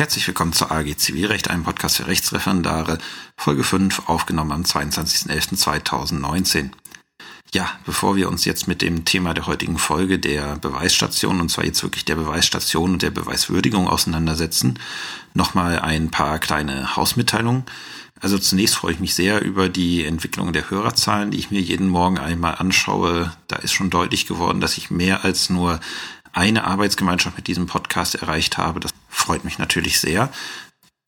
Herzlich willkommen zur AG Zivilrecht, einem Podcast für Rechtsreferendare, Folge 5, aufgenommen am 22.11.2019. Ja, bevor wir uns jetzt mit dem Thema der heutigen Folge der Beweisstation, und zwar jetzt wirklich der Beweisstation und der Beweiswürdigung auseinandersetzen, nochmal ein paar kleine Hausmitteilungen. Also zunächst freue ich mich sehr über die Entwicklung der Hörerzahlen, die ich mir jeden Morgen einmal anschaue. Da ist schon deutlich geworden, dass ich mehr als nur eine Arbeitsgemeinschaft mit diesem Podcast erreicht habe. Das freut mich natürlich sehr.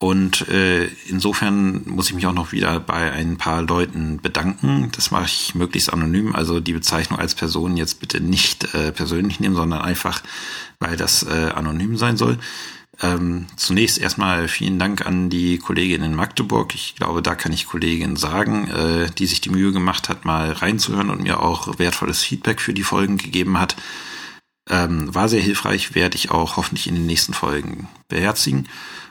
Und äh, insofern muss ich mich auch noch wieder bei ein paar Leuten bedanken. Das mache ich möglichst anonym. Also die Bezeichnung als Person jetzt bitte nicht äh, persönlich nehmen, sondern einfach, weil das äh, anonym sein soll. Ähm, zunächst erstmal vielen Dank an die Kollegin in Magdeburg. Ich glaube, da kann ich Kollegin sagen, äh, die sich die Mühe gemacht hat, mal reinzuhören und mir auch wertvolles Feedback für die Folgen gegeben hat. Ähm, war sehr hilfreich, werde ich auch hoffentlich in den nächsten Folgen beherzigen.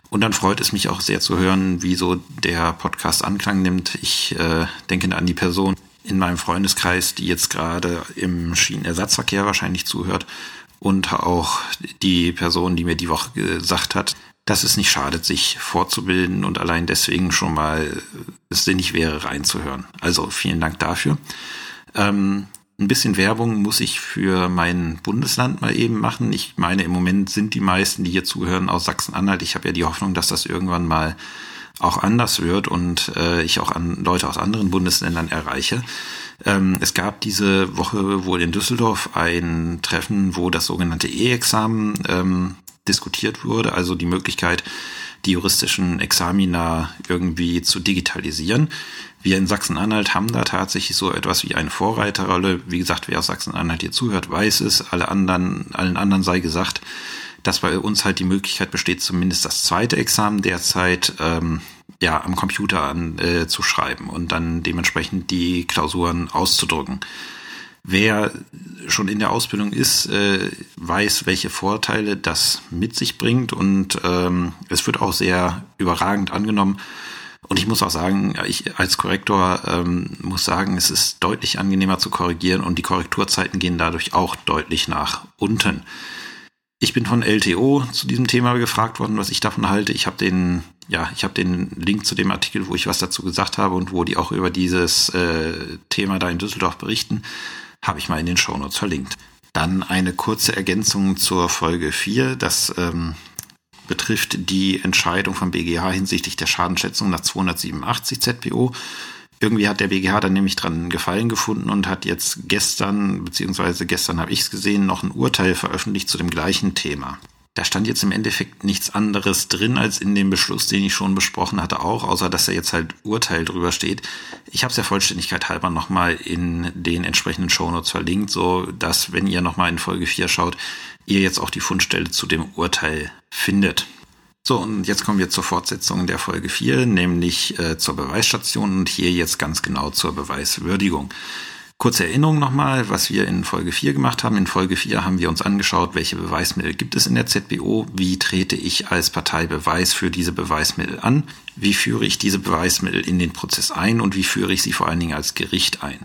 Und dann freut es mich auch sehr zu hören, wie so der Podcast Anklang nimmt. Ich äh, denke an die Person in meinem Freundeskreis, die jetzt gerade im Schienenersatzverkehr wahrscheinlich zuhört und auch die Person, die mir die Woche gesagt hat, dass es nicht schadet, sich fortzubilden und allein deswegen schon mal es sinnig wäre, reinzuhören. Also vielen Dank dafür. Ähm, ein bisschen Werbung muss ich für mein Bundesland mal eben machen. Ich meine, im Moment sind die meisten, die hier zuhören, aus Sachsen-Anhalt. Ich habe ja die Hoffnung, dass das irgendwann mal auch anders wird und äh, ich auch an Leute aus anderen Bundesländern erreiche. Ähm, es gab diese Woche wohl in Düsseldorf ein Treffen, wo das sogenannte E-Examen ähm, diskutiert wurde, also die Möglichkeit, die juristischen Examina irgendwie zu digitalisieren. Wir in Sachsen-Anhalt haben da tatsächlich so etwas wie eine Vorreiterrolle. Wie gesagt, wer aus Sachsen-Anhalt hier zuhört, weiß es. Alle anderen, allen anderen sei gesagt, dass bei uns halt die Möglichkeit besteht, zumindest das zweite Examen derzeit ähm, ja am Computer an, äh, zu schreiben und dann dementsprechend die Klausuren auszudrucken. Wer schon in der Ausbildung ist, äh, weiß, welche Vorteile das mit sich bringt und ähm, es wird auch sehr überragend angenommen. Und ich muss auch sagen, ich als Korrektor ähm, muss sagen, es ist deutlich angenehmer zu korrigieren und die Korrekturzeiten gehen dadurch auch deutlich nach unten. Ich bin von LTO zu diesem Thema gefragt worden, was ich davon halte. Ich habe den, ja, ich habe den Link zu dem Artikel, wo ich was dazu gesagt habe und wo die auch über dieses äh, Thema da in Düsseldorf berichten habe ich mal in den Shownotes verlinkt. Dann eine kurze Ergänzung zur Folge 4. Das ähm, betrifft die Entscheidung vom BGH hinsichtlich der Schadenschätzung nach 287 ZPO. Irgendwie hat der BGH dann nämlich dran Gefallen gefunden und hat jetzt gestern, beziehungsweise gestern habe ich es gesehen, noch ein Urteil veröffentlicht zu dem gleichen Thema. Da stand jetzt im Endeffekt nichts anderes drin als in dem Beschluss, den ich schon besprochen hatte, auch, außer dass da jetzt halt Urteil drüber steht. Ich habe es der Vollständigkeit halber nochmal in den entsprechenden Shownotes verlinkt, so dass, wenn ihr nochmal in Folge 4 schaut, ihr jetzt auch die Fundstelle zu dem Urteil findet. So, und jetzt kommen wir zur Fortsetzung der Folge 4, nämlich äh, zur Beweisstation und hier jetzt ganz genau zur Beweiswürdigung. Kurze Erinnerung nochmal, was wir in Folge 4 gemacht haben. In Folge 4 haben wir uns angeschaut, welche Beweismittel gibt es in der ZBO, wie trete ich als Partei Beweis für diese Beweismittel an, wie führe ich diese Beweismittel in den Prozess ein und wie führe ich sie vor allen Dingen als Gericht ein.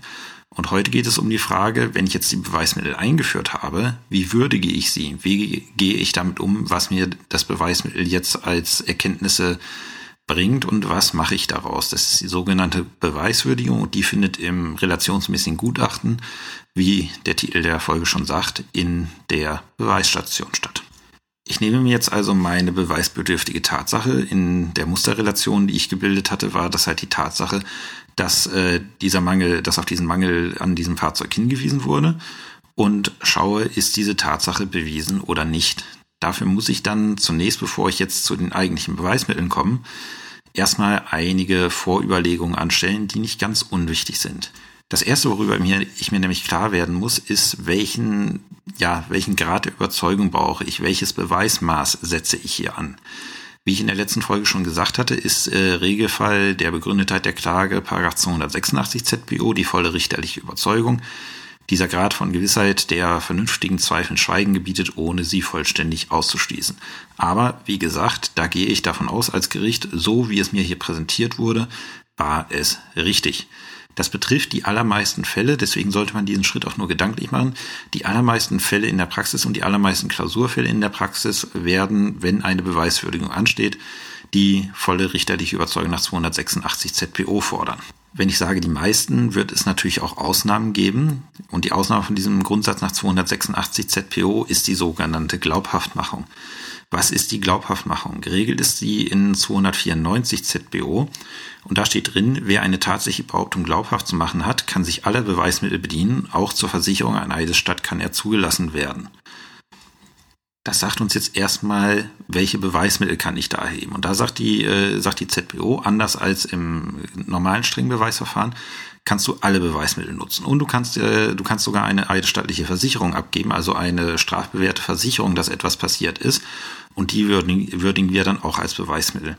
Und heute geht es um die Frage, wenn ich jetzt die Beweismittel eingeführt habe, wie würdige ich sie? Wie gehe ich damit um, was mir das Beweismittel jetzt als Erkenntnisse bringt und was mache ich daraus. Das ist die sogenannte Beweiswürdigung und die findet im relationsmäßigen Gutachten, wie der Titel der Folge schon sagt, in der Beweisstation statt. Ich nehme mir jetzt also meine beweisbedürftige Tatsache. In der Musterrelation, die ich gebildet hatte, war das halt die Tatsache, dass äh, dieser Mangel, dass auf diesen Mangel an diesem Fahrzeug hingewiesen wurde und schaue, ist diese Tatsache bewiesen oder nicht. Dafür muss ich dann zunächst, bevor ich jetzt zu den eigentlichen Beweismitteln komme, erstmal einige Vorüberlegungen anstellen, die nicht ganz unwichtig sind. Das erste, worüber ich mir nämlich klar werden muss, ist, welchen, ja, welchen Grad der Überzeugung brauche ich, welches Beweismaß setze ich hier an. Wie ich in der letzten Folge schon gesagt hatte, ist äh, Regelfall der Begründetheit der Klage 286 ZBO die volle richterliche Überzeugung dieser Grad von Gewissheit, der vernünftigen Zweifeln Schweigen gebietet, ohne sie vollständig auszuschließen. Aber wie gesagt, da gehe ich davon aus als Gericht, so wie es mir hier präsentiert wurde, war es richtig. Das betrifft die allermeisten Fälle, deswegen sollte man diesen Schritt auch nur gedanklich machen. Die allermeisten Fälle in der Praxis und die allermeisten Klausurfälle in der Praxis werden, wenn eine Beweiswürdigung ansteht, die volle richterliche Überzeugung nach 286 ZPO fordern. Wenn ich sage die meisten, wird es natürlich auch Ausnahmen geben. Und die Ausnahme von diesem Grundsatz nach 286 ZPO ist die sogenannte Glaubhaftmachung. Was ist die Glaubhaftmachung? Geregelt ist sie in 294 ZBO und da steht drin, wer eine tatsächliche Behauptung glaubhaft zu machen hat, kann sich aller Beweismittel bedienen, auch zur Versicherung einer Eidesstadt kann er zugelassen werden. Das sagt uns jetzt erstmal, welche Beweismittel kann ich da erheben. Und da sagt die, äh, sagt die ZBO, anders als im normalen strengen Beweisverfahren, kannst du alle Beweismittel nutzen. Und du kannst, äh, du kannst sogar eine eidesstattliche Versicherung abgeben, also eine strafbewährte Versicherung, dass etwas passiert ist. Und die würdigen, würdigen wir dann auch als Beweismittel.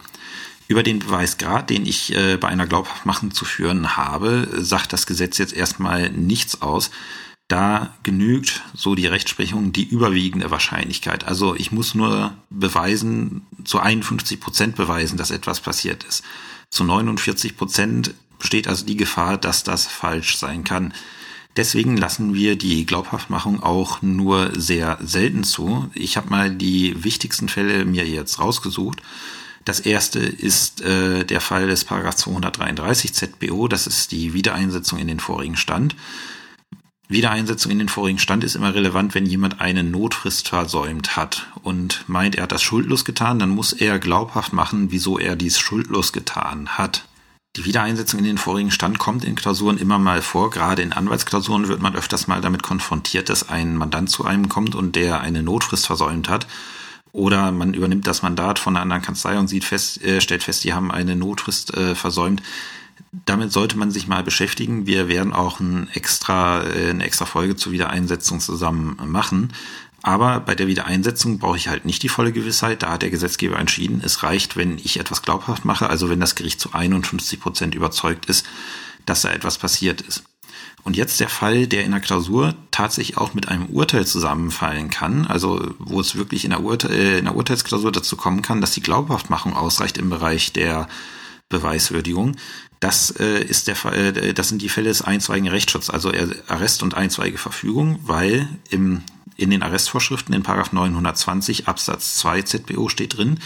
Über den Beweisgrad, den ich äh, bei einer Glaubhaftmachung zu führen habe, sagt das Gesetz jetzt erstmal nichts aus. Da genügt, so die Rechtsprechung, die überwiegende Wahrscheinlichkeit. Also ich muss nur beweisen, zu 51 Prozent beweisen, dass etwas passiert ist. Zu 49 Prozent besteht also die Gefahr, dass das falsch sein kann. Deswegen lassen wir die Glaubhaftmachung auch nur sehr selten zu. Ich habe mal die wichtigsten Fälle mir jetzt rausgesucht. Das erste ist äh, der Fall des Paragraph 233 ZBO, das ist die Wiedereinsetzung in den vorigen Stand. Wiedereinsetzung in den vorigen Stand ist immer relevant, wenn jemand eine Notfrist versäumt hat und meint, er hat das schuldlos getan, dann muss er glaubhaft machen, wieso er dies schuldlos getan hat. Die Wiedereinsetzung in den vorigen Stand kommt in Klausuren immer mal vor. Gerade in Anwaltsklausuren wird man öfters mal damit konfrontiert, dass ein Mandant zu einem kommt und der eine Notfrist versäumt hat. Oder man übernimmt das Mandat von einer anderen Kanzlei und sieht fest, äh, stellt fest, die haben eine Notfrist äh, versäumt. Damit sollte man sich mal beschäftigen. Wir werden auch ein extra, äh, eine extra Folge zur Wiedereinsetzung zusammen machen. Aber bei der Wiedereinsetzung brauche ich halt nicht die volle Gewissheit. Da hat der Gesetzgeber entschieden, es reicht, wenn ich etwas glaubhaft mache, also wenn das Gericht zu 51 Prozent überzeugt ist, dass da etwas passiert ist. Und jetzt der Fall, der in der Klausur tatsächlich auch mit einem Urteil zusammenfallen kann, also wo es wirklich in der, Urte äh, in der Urteilsklausur dazu kommen kann, dass die Glaubhaftmachung ausreicht im Bereich der Beweiswürdigung. Das äh, ist der Fall, äh, das sind die Fälle des einstweiligen Rechtsschutz, also Arrest und einstweilige Verfügung, weil im in den Arrestvorschriften in 920 Absatz 2 ZBO steht drin,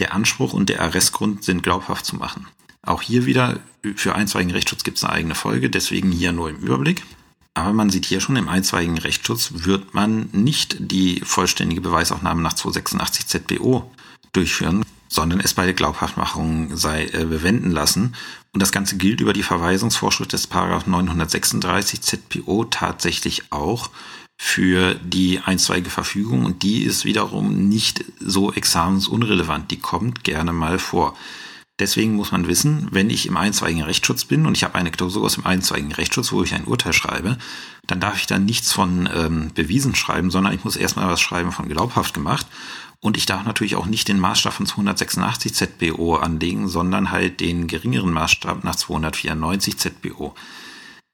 der Anspruch und der Arrestgrund sind glaubhaft zu machen. Auch hier wieder für einstweiligen Rechtsschutz gibt es eine eigene Folge, deswegen hier nur im Überblick. Aber man sieht hier schon, im einstweiligen Rechtsschutz wird man nicht die vollständige Beweisaufnahme nach 286 ZBO durchführen, sondern es bei der Glaubhaftmachung sei äh, bewenden lassen. Und das Ganze gilt über die Verweisungsvorschrift des Paragraph 936 ZPO tatsächlich auch für die einstweilige Verfügung und die ist wiederum nicht so examensunrelevant. Die kommt gerne mal vor. Deswegen muss man wissen, wenn ich im einstweiligen Rechtsschutz bin und ich habe eine Klausur aus dem einstweiligen Rechtsschutz, wo ich ein Urteil schreibe, dann darf ich da nichts von ähm, bewiesen schreiben, sondern ich muss erstmal was schreiben von glaubhaft gemacht. Und ich darf natürlich auch nicht den Maßstab von 286 ZBO anlegen, sondern halt den geringeren Maßstab nach 294 ZBO.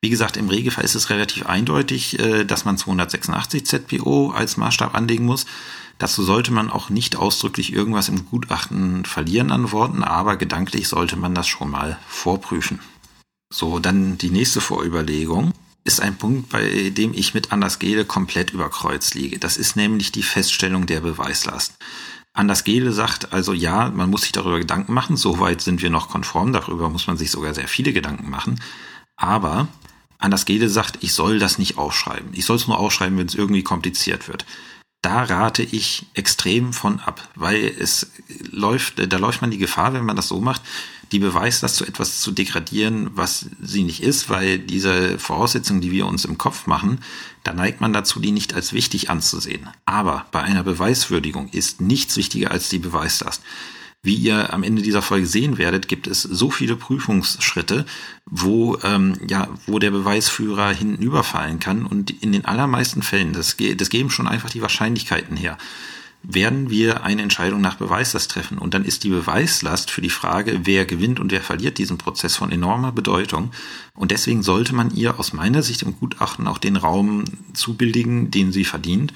Wie gesagt, im Regelfall ist es relativ eindeutig, äh, dass man 286 ZPO als Maßstab anlegen muss. Dazu sollte man auch nicht ausdrücklich irgendwas im Gutachten verlieren an Worten, aber gedanklich sollte man das schon mal vorprüfen. So, dann die nächste Vorüberlegung ist ein Punkt, bei dem ich mit Anders Gede komplett über Kreuz liege. Das ist nämlich die Feststellung der Beweislast. Anders Gede sagt also ja, man muss sich darüber Gedanken machen, soweit sind wir noch konform, darüber muss man sich sogar sehr viele Gedanken machen. Aber Anders Gede sagt, ich soll das nicht aufschreiben. Ich soll es nur aufschreiben, wenn es irgendwie kompliziert wird. Da rate ich extrem von ab, weil es läuft, da läuft man die Gefahr, wenn man das so macht, die Beweislast zu etwas zu degradieren, was sie nicht ist, weil diese Voraussetzungen, die wir uns im Kopf machen, da neigt man dazu, die nicht als wichtig anzusehen. Aber bei einer Beweiswürdigung ist nichts wichtiger als die Beweislast. Wie ihr am Ende dieser Folge sehen werdet, gibt es so viele Prüfungsschritte, wo, ähm, ja, wo der Beweisführer hinten überfallen kann. Und in den allermeisten Fällen, das, das geben schon einfach die Wahrscheinlichkeiten her, werden wir eine Entscheidung nach Beweislast treffen. Und dann ist die Beweislast für die Frage, wer gewinnt und wer verliert diesen Prozess von enormer Bedeutung. Und deswegen sollte man ihr aus meiner Sicht im Gutachten auch den Raum zubilligen, den sie verdient.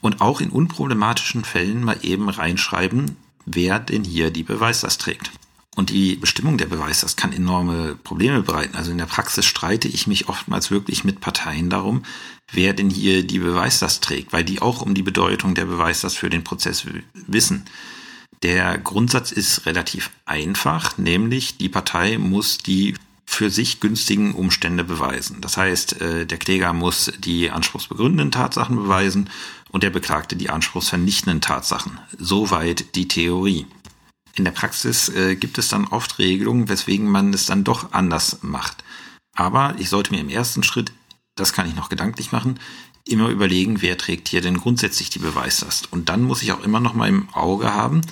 Und auch in unproblematischen Fällen mal eben reinschreiben, wer denn hier die Beweislast trägt. Und die Bestimmung der Beweislast kann enorme Probleme bereiten. Also in der Praxis streite ich mich oftmals wirklich mit Parteien darum, wer denn hier die Beweislast trägt, weil die auch um die Bedeutung der Beweislast für den Prozess wissen. Der Grundsatz ist relativ einfach, nämlich die Partei muss die für sich günstigen Umstände beweisen. Das heißt, äh, der Kläger muss die anspruchsbegründenden Tatsachen beweisen und der Beklagte die anspruchsvernichtenden Tatsachen. Soweit die Theorie. In der Praxis äh, gibt es dann oft Regelungen, weswegen man es dann doch anders macht. Aber ich sollte mir im ersten Schritt, das kann ich noch gedanklich machen, immer überlegen, wer trägt hier denn grundsätzlich die Beweislast. Und dann muss ich auch immer noch mal im Auge haben,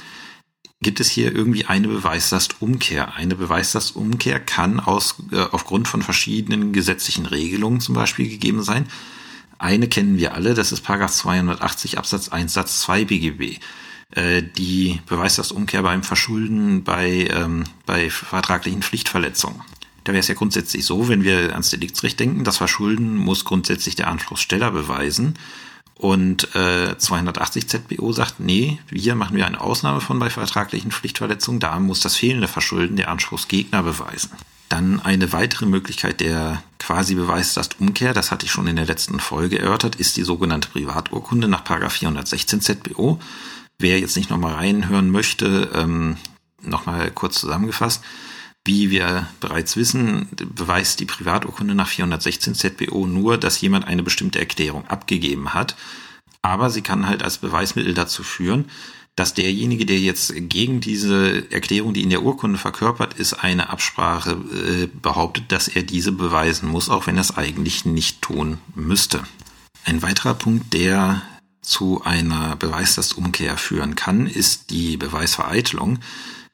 gibt es hier irgendwie eine Beweislastumkehr. Eine Beweislastumkehr kann aus, äh, aufgrund von verschiedenen gesetzlichen Regelungen zum Beispiel gegeben sein. Eine kennen wir alle, das ist Paragraph 280 Absatz 1 Satz 2 BGB. Äh, die Beweislastumkehr beim Verschulden bei, ähm, bei vertraglichen Pflichtverletzungen. Da wäre es ja grundsätzlich so, wenn wir ans Deliktsrecht denken, das Verschulden muss grundsätzlich der Anspruchssteller beweisen. Und äh, 280 ZBO sagt, nee, hier machen wir eine Ausnahme von bei vertraglichen Pflichtverletzungen, da muss das fehlende Verschulden der Anspruchsgegner beweisen. Dann eine weitere Möglichkeit der quasi Beweislastumkehr, das hatte ich schon in der letzten Folge erörtert, ist die sogenannte Privaturkunde nach 416 ZBO. Wer jetzt nicht nochmal reinhören möchte, ähm, nochmal kurz zusammengefasst. Wie wir bereits wissen, beweist die Privaturkunde nach 416 ZBO nur, dass jemand eine bestimmte Erklärung abgegeben hat. Aber sie kann halt als Beweismittel dazu führen, dass derjenige, der jetzt gegen diese Erklärung, die in der Urkunde verkörpert ist, eine Absprache äh, behauptet, dass er diese beweisen muss, auch wenn er es eigentlich nicht tun müsste. Ein weiterer Punkt, der zu einer Beweislastumkehr führen kann, ist die Beweisvereitelung.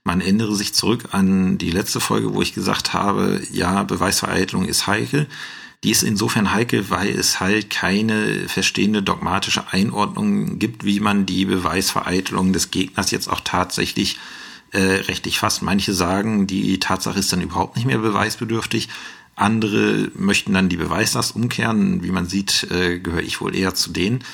Man erinnere sich zurück an die letzte Folge, wo ich gesagt habe, ja, Beweisvereitelung ist heikel. Die ist insofern heikel, weil es halt keine verstehende dogmatische Einordnung gibt, wie man die Beweisvereitelung des Gegners jetzt auch tatsächlich äh, rechtlich fasst. Manche sagen, die Tatsache ist dann überhaupt nicht mehr beweisbedürftig. Andere möchten dann die Beweislast umkehren. Wie man sieht, äh, gehöre ich wohl eher zu denen.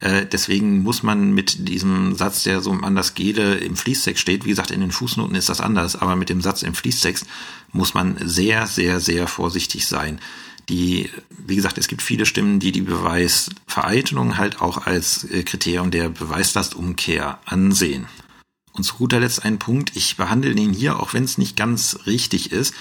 Äh, deswegen muss man mit diesem Satz, der so anders Gele im Fließtext steht, wie gesagt, in den Fußnoten ist das anders, aber mit dem Satz im Fließtext muss man sehr, sehr, sehr vorsichtig sein. Die, wie gesagt, es gibt viele Stimmen, die die Beweisvereitelung halt auch als äh, Kriterium der Beweislastumkehr ansehen. Und zu guter Letzt ein Punkt, ich behandle den hier, auch wenn es nicht ganz richtig ist,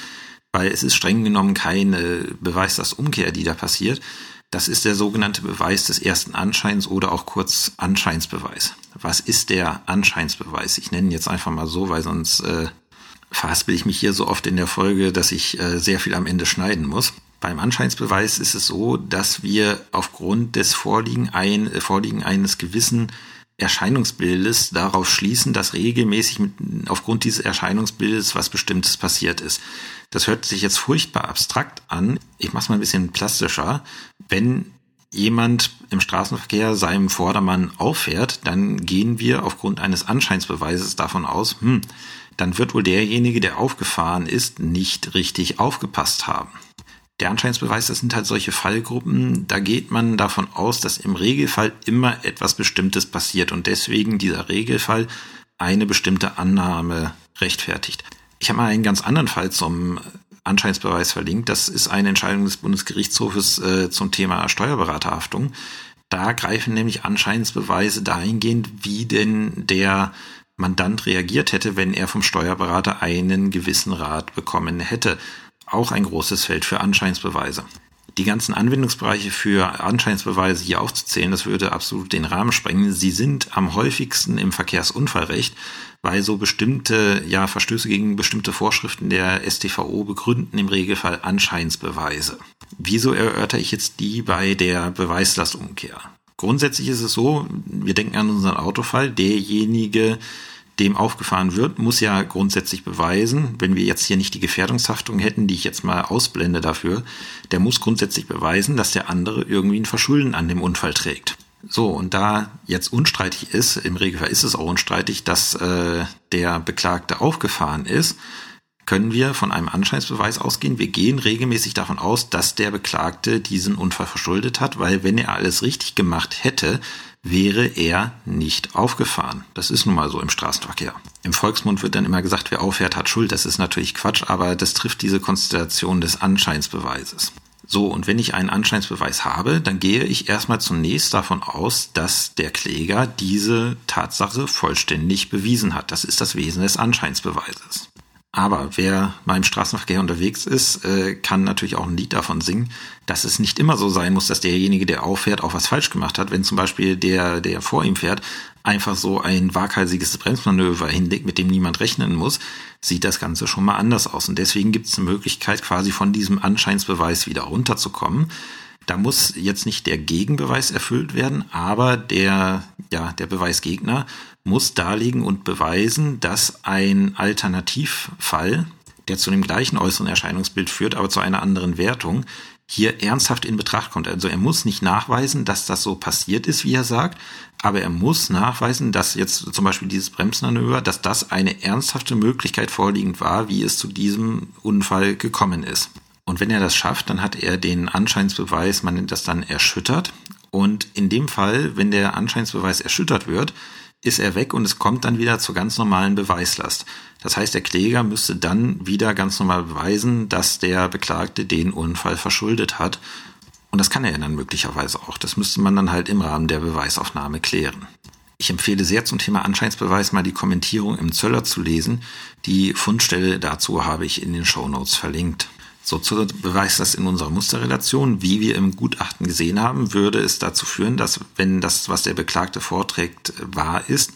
weil es ist streng genommen keine Beweislastumkehr, die da passiert. Das ist der sogenannte Beweis des ersten Anscheins oder auch kurz Anscheinsbeweis. Was ist der Anscheinsbeweis? Ich nenne ihn jetzt einfach mal so, weil sonst äh, verhaspel ich mich hier so oft in der Folge, dass ich äh, sehr viel am Ende schneiden muss. Beim Anscheinsbeweis ist es so, dass wir aufgrund des Vorliegen, ein, äh, Vorliegen eines gewissen Erscheinungsbildes darauf schließen, dass regelmäßig mit, aufgrund dieses Erscheinungsbildes was Bestimmtes passiert ist. Das hört sich jetzt furchtbar abstrakt an. Ich mache es mal ein bisschen plastischer. Wenn jemand im Straßenverkehr seinem Vordermann auffährt, dann gehen wir aufgrund eines Anscheinsbeweises davon aus, hm, dann wird wohl derjenige, der aufgefahren ist, nicht richtig aufgepasst haben. Der Anscheinsbeweis, das sind halt solche Fallgruppen, da geht man davon aus, dass im Regelfall immer etwas Bestimmtes passiert und deswegen dieser Regelfall eine bestimmte Annahme rechtfertigt. Ich habe mal einen ganz anderen Fall zum Anscheinsbeweis verlinkt. Das ist eine Entscheidung des Bundesgerichtshofes äh, zum Thema Steuerberaterhaftung. Da greifen nämlich Anscheinsbeweise dahingehend, wie denn der Mandant reagiert hätte, wenn er vom Steuerberater einen gewissen Rat bekommen hätte. Auch ein großes Feld für Anscheinsbeweise. Die ganzen Anwendungsbereiche für Anscheinsbeweise hier aufzuzählen, das würde absolut den Rahmen sprengen. Sie sind am häufigsten im Verkehrsunfallrecht weil so bestimmte ja, Verstöße gegen bestimmte Vorschriften der StVO begründen im Regelfall Anscheinsbeweise. Wieso erörter ich jetzt die bei der Beweislastumkehr? Grundsätzlich ist es so, wir denken an unseren Autofall, derjenige, dem aufgefahren wird, muss ja grundsätzlich beweisen, wenn wir jetzt hier nicht die Gefährdungshaftung hätten, die ich jetzt mal ausblende dafür, der muss grundsätzlich beweisen, dass der andere irgendwie ein Verschulden an dem Unfall trägt. So, und da jetzt unstreitig ist, im Regelfall ist es auch unstreitig, dass äh, der Beklagte aufgefahren ist, können wir von einem Anscheinsbeweis ausgehen. Wir gehen regelmäßig davon aus, dass der Beklagte diesen Unfall verschuldet hat, weil wenn er alles richtig gemacht hätte, wäre er nicht aufgefahren. Das ist nun mal so im Straßenverkehr. Im Volksmund wird dann immer gesagt, wer auffährt, hat Schuld. Das ist natürlich Quatsch, aber das trifft diese Konstellation des Anscheinsbeweises. So, und wenn ich einen Anscheinsbeweis habe, dann gehe ich erstmal zunächst davon aus, dass der Kläger diese Tatsache vollständig bewiesen hat. Das ist das Wesen des Anscheinsbeweises. Aber wer mal im Straßenverkehr unterwegs ist, äh, kann natürlich auch ein Lied davon singen, dass es nicht immer so sein muss, dass derjenige, der auffährt, auch was falsch gemacht hat. Wenn zum Beispiel der, der vor ihm fährt, einfach so ein waghalsiges Bremsmanöver hinlegt, mit dem niemand rechnen muss, sieht das Ganze schon mal anders aus. Und deswegen gibt es eine Möglichkeit, quasi von diesem Anscheinsbeweis wieder runterzukommen. Da muss jetzt nicht der Gegenbeweis erfüllt werden, aber der, ja, der Beweisgegner muss darlegen und beweisen, dass ein Alternativfall, der zu dem gleichen äußeren Erscheinungsbild führt, aber zu einer anderen Wertung, hier ernsthaft in Betracht kommt. Also er muss nicht nachweisen, dass das so passiert ist, wie er sagt, aber er muss nachweisen, dass jetzt zum Beispiel dieses Bremsmanöver, dass das eine ernsthafte Möglichkeit vorliegend war, wie es zu diesem Unfall gekommen ist. Und wenn er das schafft, dann hat er den Anscheinsbeweis, man nennt das dann erschüttert. Und in dem Fall, wenn der Anscheinsbeweis erschüttert wird, ist er weg und es kommt dann wieder zur ganz normalen Beweislast. Das heißt, der Kläger müsste dann wieder ganz normal beweisen, dass der Beklagte den Unfall verschuldet hat. Und das kann er dann möglicherweise auch. Das müsste man dann halt im Rahmen der Beweisaufnahme klären. Ich empfehle sehr zum Thema Anscheinsbeweis mal die Kommentierung im Zöller zu lesen. Die Fundstelle dazu habe ich in den Show Notes verlinkt. So zu beweist das in unserer Musterrelation, wie wir im Gutachten gesehen haben, würde es dazu führen, dass wenn das, was der Beklagte vorträgt, wahr ist,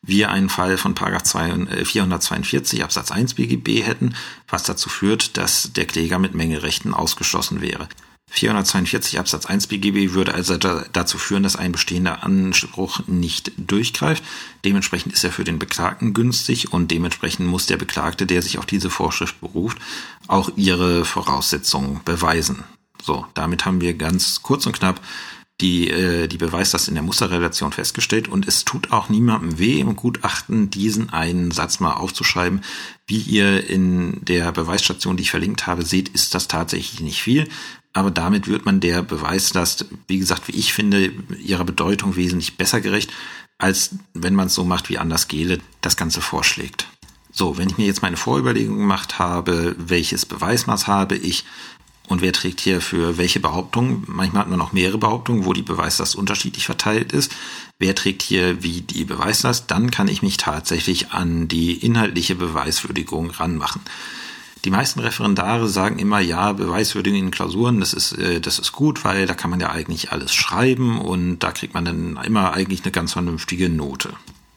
wir einen Fall von 442 Absatz 1 BGB hätten, was dazu führt, dass der Kläger mit Mengerechten ausgeschlossen wäre. 442 Absatz 1 BGB würde also dazu führen, dass ein bestehender Anspruch nicht durchgreift. Dementsprechend ist er für den Beklagten günstig und dementsprechend muss der Beklagte, der sich auf diese Vorschrift beruft, auch ihre Voraussetzungen beweisen. So, damit haben wir ganz kurz und knapp die, äh, die Beweislast in der Musterrelation festgestellt und es tut auch niemandem weh im Gutachten, diesen einen Satz mal aufzuschreiben. Wie ihr in der Beweisstation, die ich verlinkt habe, seht, ist das tatsächlich nicht viel aber damit wird man der Beweislast, wie gesagt, wie ich finde, ihrer Bedeutung wesentlich besser gerecht, als wenn man es so macht, wie Anders Gehle das Ganze vorschlägt. So, wenn ich mir jetzt meine Vorüberlegung gemacht habe, welches Beweismaß habe ich und wer trägt hier für welche Behauptung, manchmal hat man noch mehrere Behauptungen, wo die Beweislast unterschiedlich verteilt ist, wer trägt hier wie die Beweislast, dann kann ich mich tatsächlich an die inhaltliche Beweiswürdigung ranmachen. Die meisten Referendare sagen immer, ja, Beweiswürdigung in Klausuren, das ist, äh, das ist gut, weil da kann man ja eigentlich alles schreiben und da kriegt man dann immer eigentlich eine ganz vernünftige Note.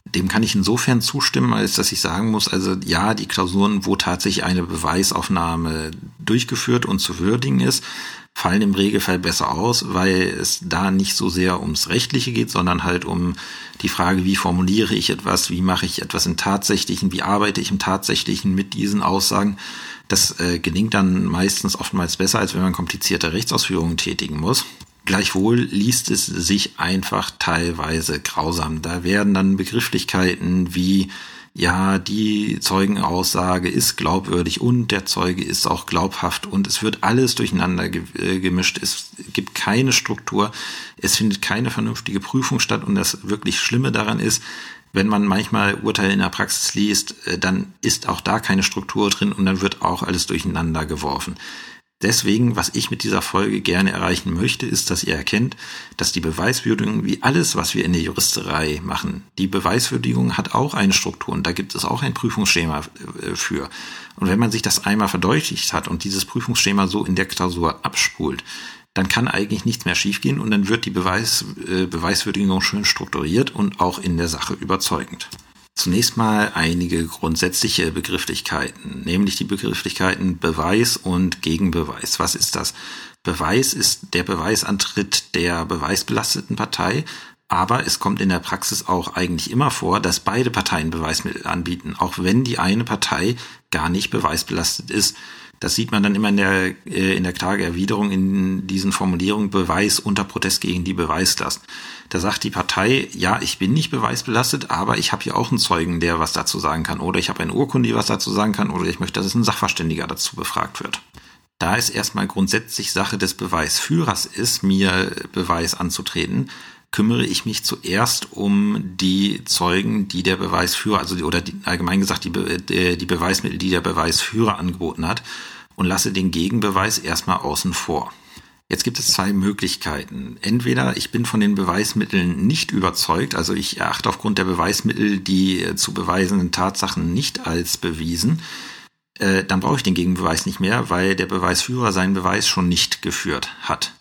Dem kann ich insofern zustimmen, als dass ich sagen muss, also ja, die Klausuren, wo tatsächlich eine Beweisaufnahme durchgeführt und zu würdigen ist, fallen im Regelfall besser aus, weil es da nicht so sehr ums Rechtliche geht, sondern halt um die Frage, wie formuliere ich etwas, wie mache ich etwas im Tatsächlichen, wie arbeite ich im Tatsächlichen mit diesen Aussagen. Das äh, gelingt dann meistens oftmals besser, als wenn man komplizierte Rechtsausführungen tätigen muss. Gleichwohl liest es sich einfach teilweise grausam. Da werden dann Begrifflichkeiten wie ja, die Zeugenaussage ist glaubwürdig und der Zeuge ist auch glaubhaft und es wird alles durcheinander äh, gemischt. Es gibt keine Struktur, es findet keine vernünftige Prüfung statt und das wirklich Schlimme daran ist, wenn man manchmal Urteile in der Praxis liest, äh, dann ist auch da keine Struktur drin und dann wird auch alles durcheinander geworfen. Deswegen, was ich mit dieser Folge gerne erreichen möchte, ist, dass ihr erkennt, dass die Beweiswürdigung, wie alles, was wir in der Juristerei machen, die Beweiswürdigung hat auch eine Struktur und da gibt es auch ein Prüfungsschema äh, für. Und wenn man sich das einmal verdeutlicht hat und dieses Prüfungsschema so in der Klausur abspult, dann kann eigentlich nichts mehr schiefgehen und dann wird die Beweis, äh, Beweiswürdigung schön strukturiert und auch in der Sache überzeugend. Zunächst mal einige grundsätzliche Begrifflichkeiten, nämlich die Begrifflichkeiten Beweis und Gegenbeweis. Was ist das? Beweis ist der Beweisantritt der beweisbelasteten Partei, aber es kommt in der Praxis auch eigentlich immer vor, dass beide Parteien Beweismittel anbieten, auch wenn die eine Partei gar nicht beweisbelastet ist. Das sieht man dann immer in der, äh, in der Klageerwiderung in diesen Formulierungen Beweis unter Protest gegen die Beweislast. Da sagt die Partei, ja, ich bin nicht beweisbelastet, aber ich habe hier auch einen Zeugen, der was dazu sagen kann. Oder ich habe eine Urkunde, die was dazu sagen kann. Oder ich möchte, dass ein Sachverständiger dazu befragt wird. Da es erstmal grundsätzlich Sache des Beweisführers ist, mir Beweis anzutreten, kümmere ich mich zuerst um die Zeugen, die der Beweisführer, also die, oder die, allgemein gesagt die, äh, die Beweismittel, die der Beweisführer angeboten hat und lasse den Gegenbeweis erstmal außen vor. Jetzt gibt es zwei Möglichkeiten. Entweder ich bin von den Beweismitteln nicht überzeugt, also ich erachte aufgrund der Beweismittel die äh, zu beweisenden Tatsachen nicht als bewiesen, äh, dann brauche ich den Gegenbeweis nicht mehr, weil der Beweisführer seinen Beweis schon nicht geführt hat.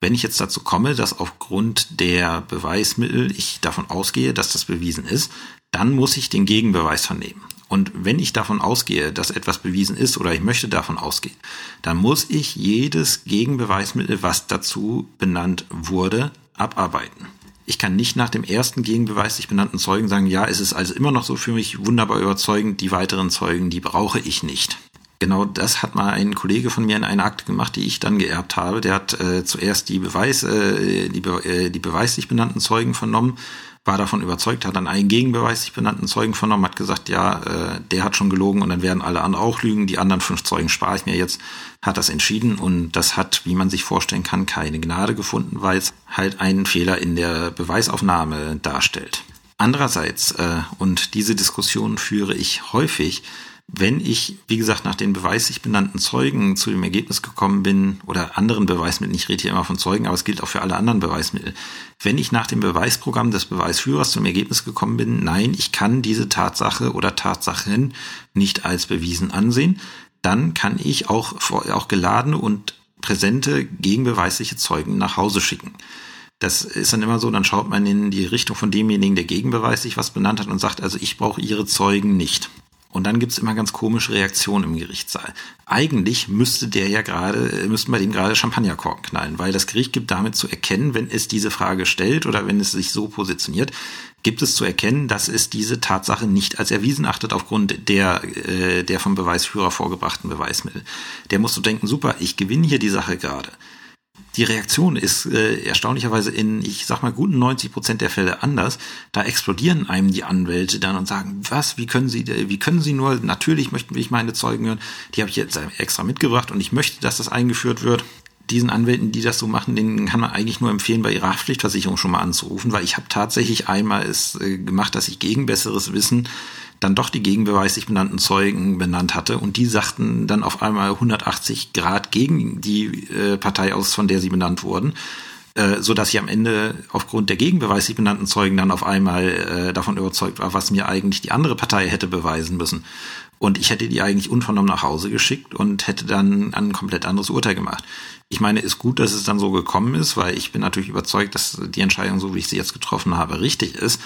Wenn ich jetzt dazu komme, dass aufgrund der Beweismittel ich davon ausgehe, dass das bewiesen ist, dann muss ich den Gegenbeweis vernehmen. Und wenn ich davon ausgehe, dass etwas bewiesen ist oder ich möchte davon ausgehen, dann muss ich jedes Gegenbeweismittel, was dazu benannt wurde, abarbeiten. Ich kann nicht nach dem ersten gegenbeweislich benannten Zeugen sagen, ja, es ist also immer noch so für mich wunderbar überzeugend, die weiteren Zeugen, die brauche ich nicht. Genau das hat mal ein Kollege von mir in einer Akte gemacht, die ich dann geerbt habe. Der hat äh, zuerst die, Beweis, äh, die, Be äh, die beweislich benannten Zeugen vernommen war davon überzeugt, hat dann einen Gegenbeweis sich benannten Zeugen vernommen, hat gesagt, ja, äh, der hat schon gelogen und dann werden alle anderen auch lügen, die anderen fünf Zeugen spare ich mir jetzt, hat das entschieden und das hat, wie man sich vorstellen kann, keine Gnade gefunden, weil es halt einen Fehler in der Beweisaufnahme darstellt. Andererseits, äh, und diese Diskussion führe ich häufig, wenn ich, wie gesagt, nach den beweislich benannten Zeugen zu dem Ergebnis gekommen bin, oder anderen Beweismitteln, ich rede hier immer von Zeugen, aber es gilt auch für alle anderen Beweismittel, wenn ich nach dem Beweisprogramm des Beweisführers zum Ergebnis gekommen bin, nein, ich kann diese Tatsache oder Tatsachen nicht als bewiesen ansehen, dann kann ich auch, auch geladene und präsente gegenbeweisliche Zeugen nach Hause schicken. Das ist dann immer so, dann schaut man in die Richtung von demjenigen, der gegenbeweislich was benannt hat und sagt, also ich brauche Ihre Zeugen nicht. Und dann gibt's immer ganz komische Reaktionen im Gerichtssaal. Eigentlich müsste der ja gerade, müssten bei dem gerade Champagnerkorken knallen, weil das Gericht gibt damit zu erkennen, wenn es diese Frage stellt oder wenn es sich so positioniert, gibt es zu erkennen, dass es diese Tatsache nicht als erwiesen achtet aufgrund der, äh, der vom Beweisführer vorgebrachten Beweismittel. Der muss so denken, super, ich gewinne hier die Sache gerade die Reaktion ist äh, erstaunlicherweise in, ich sag mal, guten 90 Prozent der Fälle anders. Da explodieren einem die Anwälte dann und sagen, was, wie können Sie, wie können Sie nur, natürlich möchten wir meine Zeugen hören, die habe ich jetzt extra mitgebracht und ich möchte, dass das eingeführt wird. Diesen Anwälten, die das so machen, denen kann man eigentlich nur empfehlen, bei ihrer Haftpflichtversicherung schon mal anzurufen, weil ich habe tatsächlich einmal es äh, gemacht, dass ich gegen besseres Wissen dann doch die gegenbeweislich benannten Zeugen benannt hatte und die sagten dann auf einmal 180 Grad gegen die äh, Partei aus, von der sie benannt wurden, äh, so dass ich am Ende aufgrund der gegenbeweislich benannten Zeugen dann auf einmal äh, davon überzeugt war, was mir eigentlich die andere Partei hätte beweisen müssen. Und ich hätte die eigentlich unvernommen nach Hause geschickt und hätte dann ein komplett anderes Urteil gemacht. Ich meine, ist gut, dass es dann so gekommen ist, weil ich bin natürlich überzeugt, dass die Entscheidung, so wie ich sie jetzt getroffen habe, richtig ist.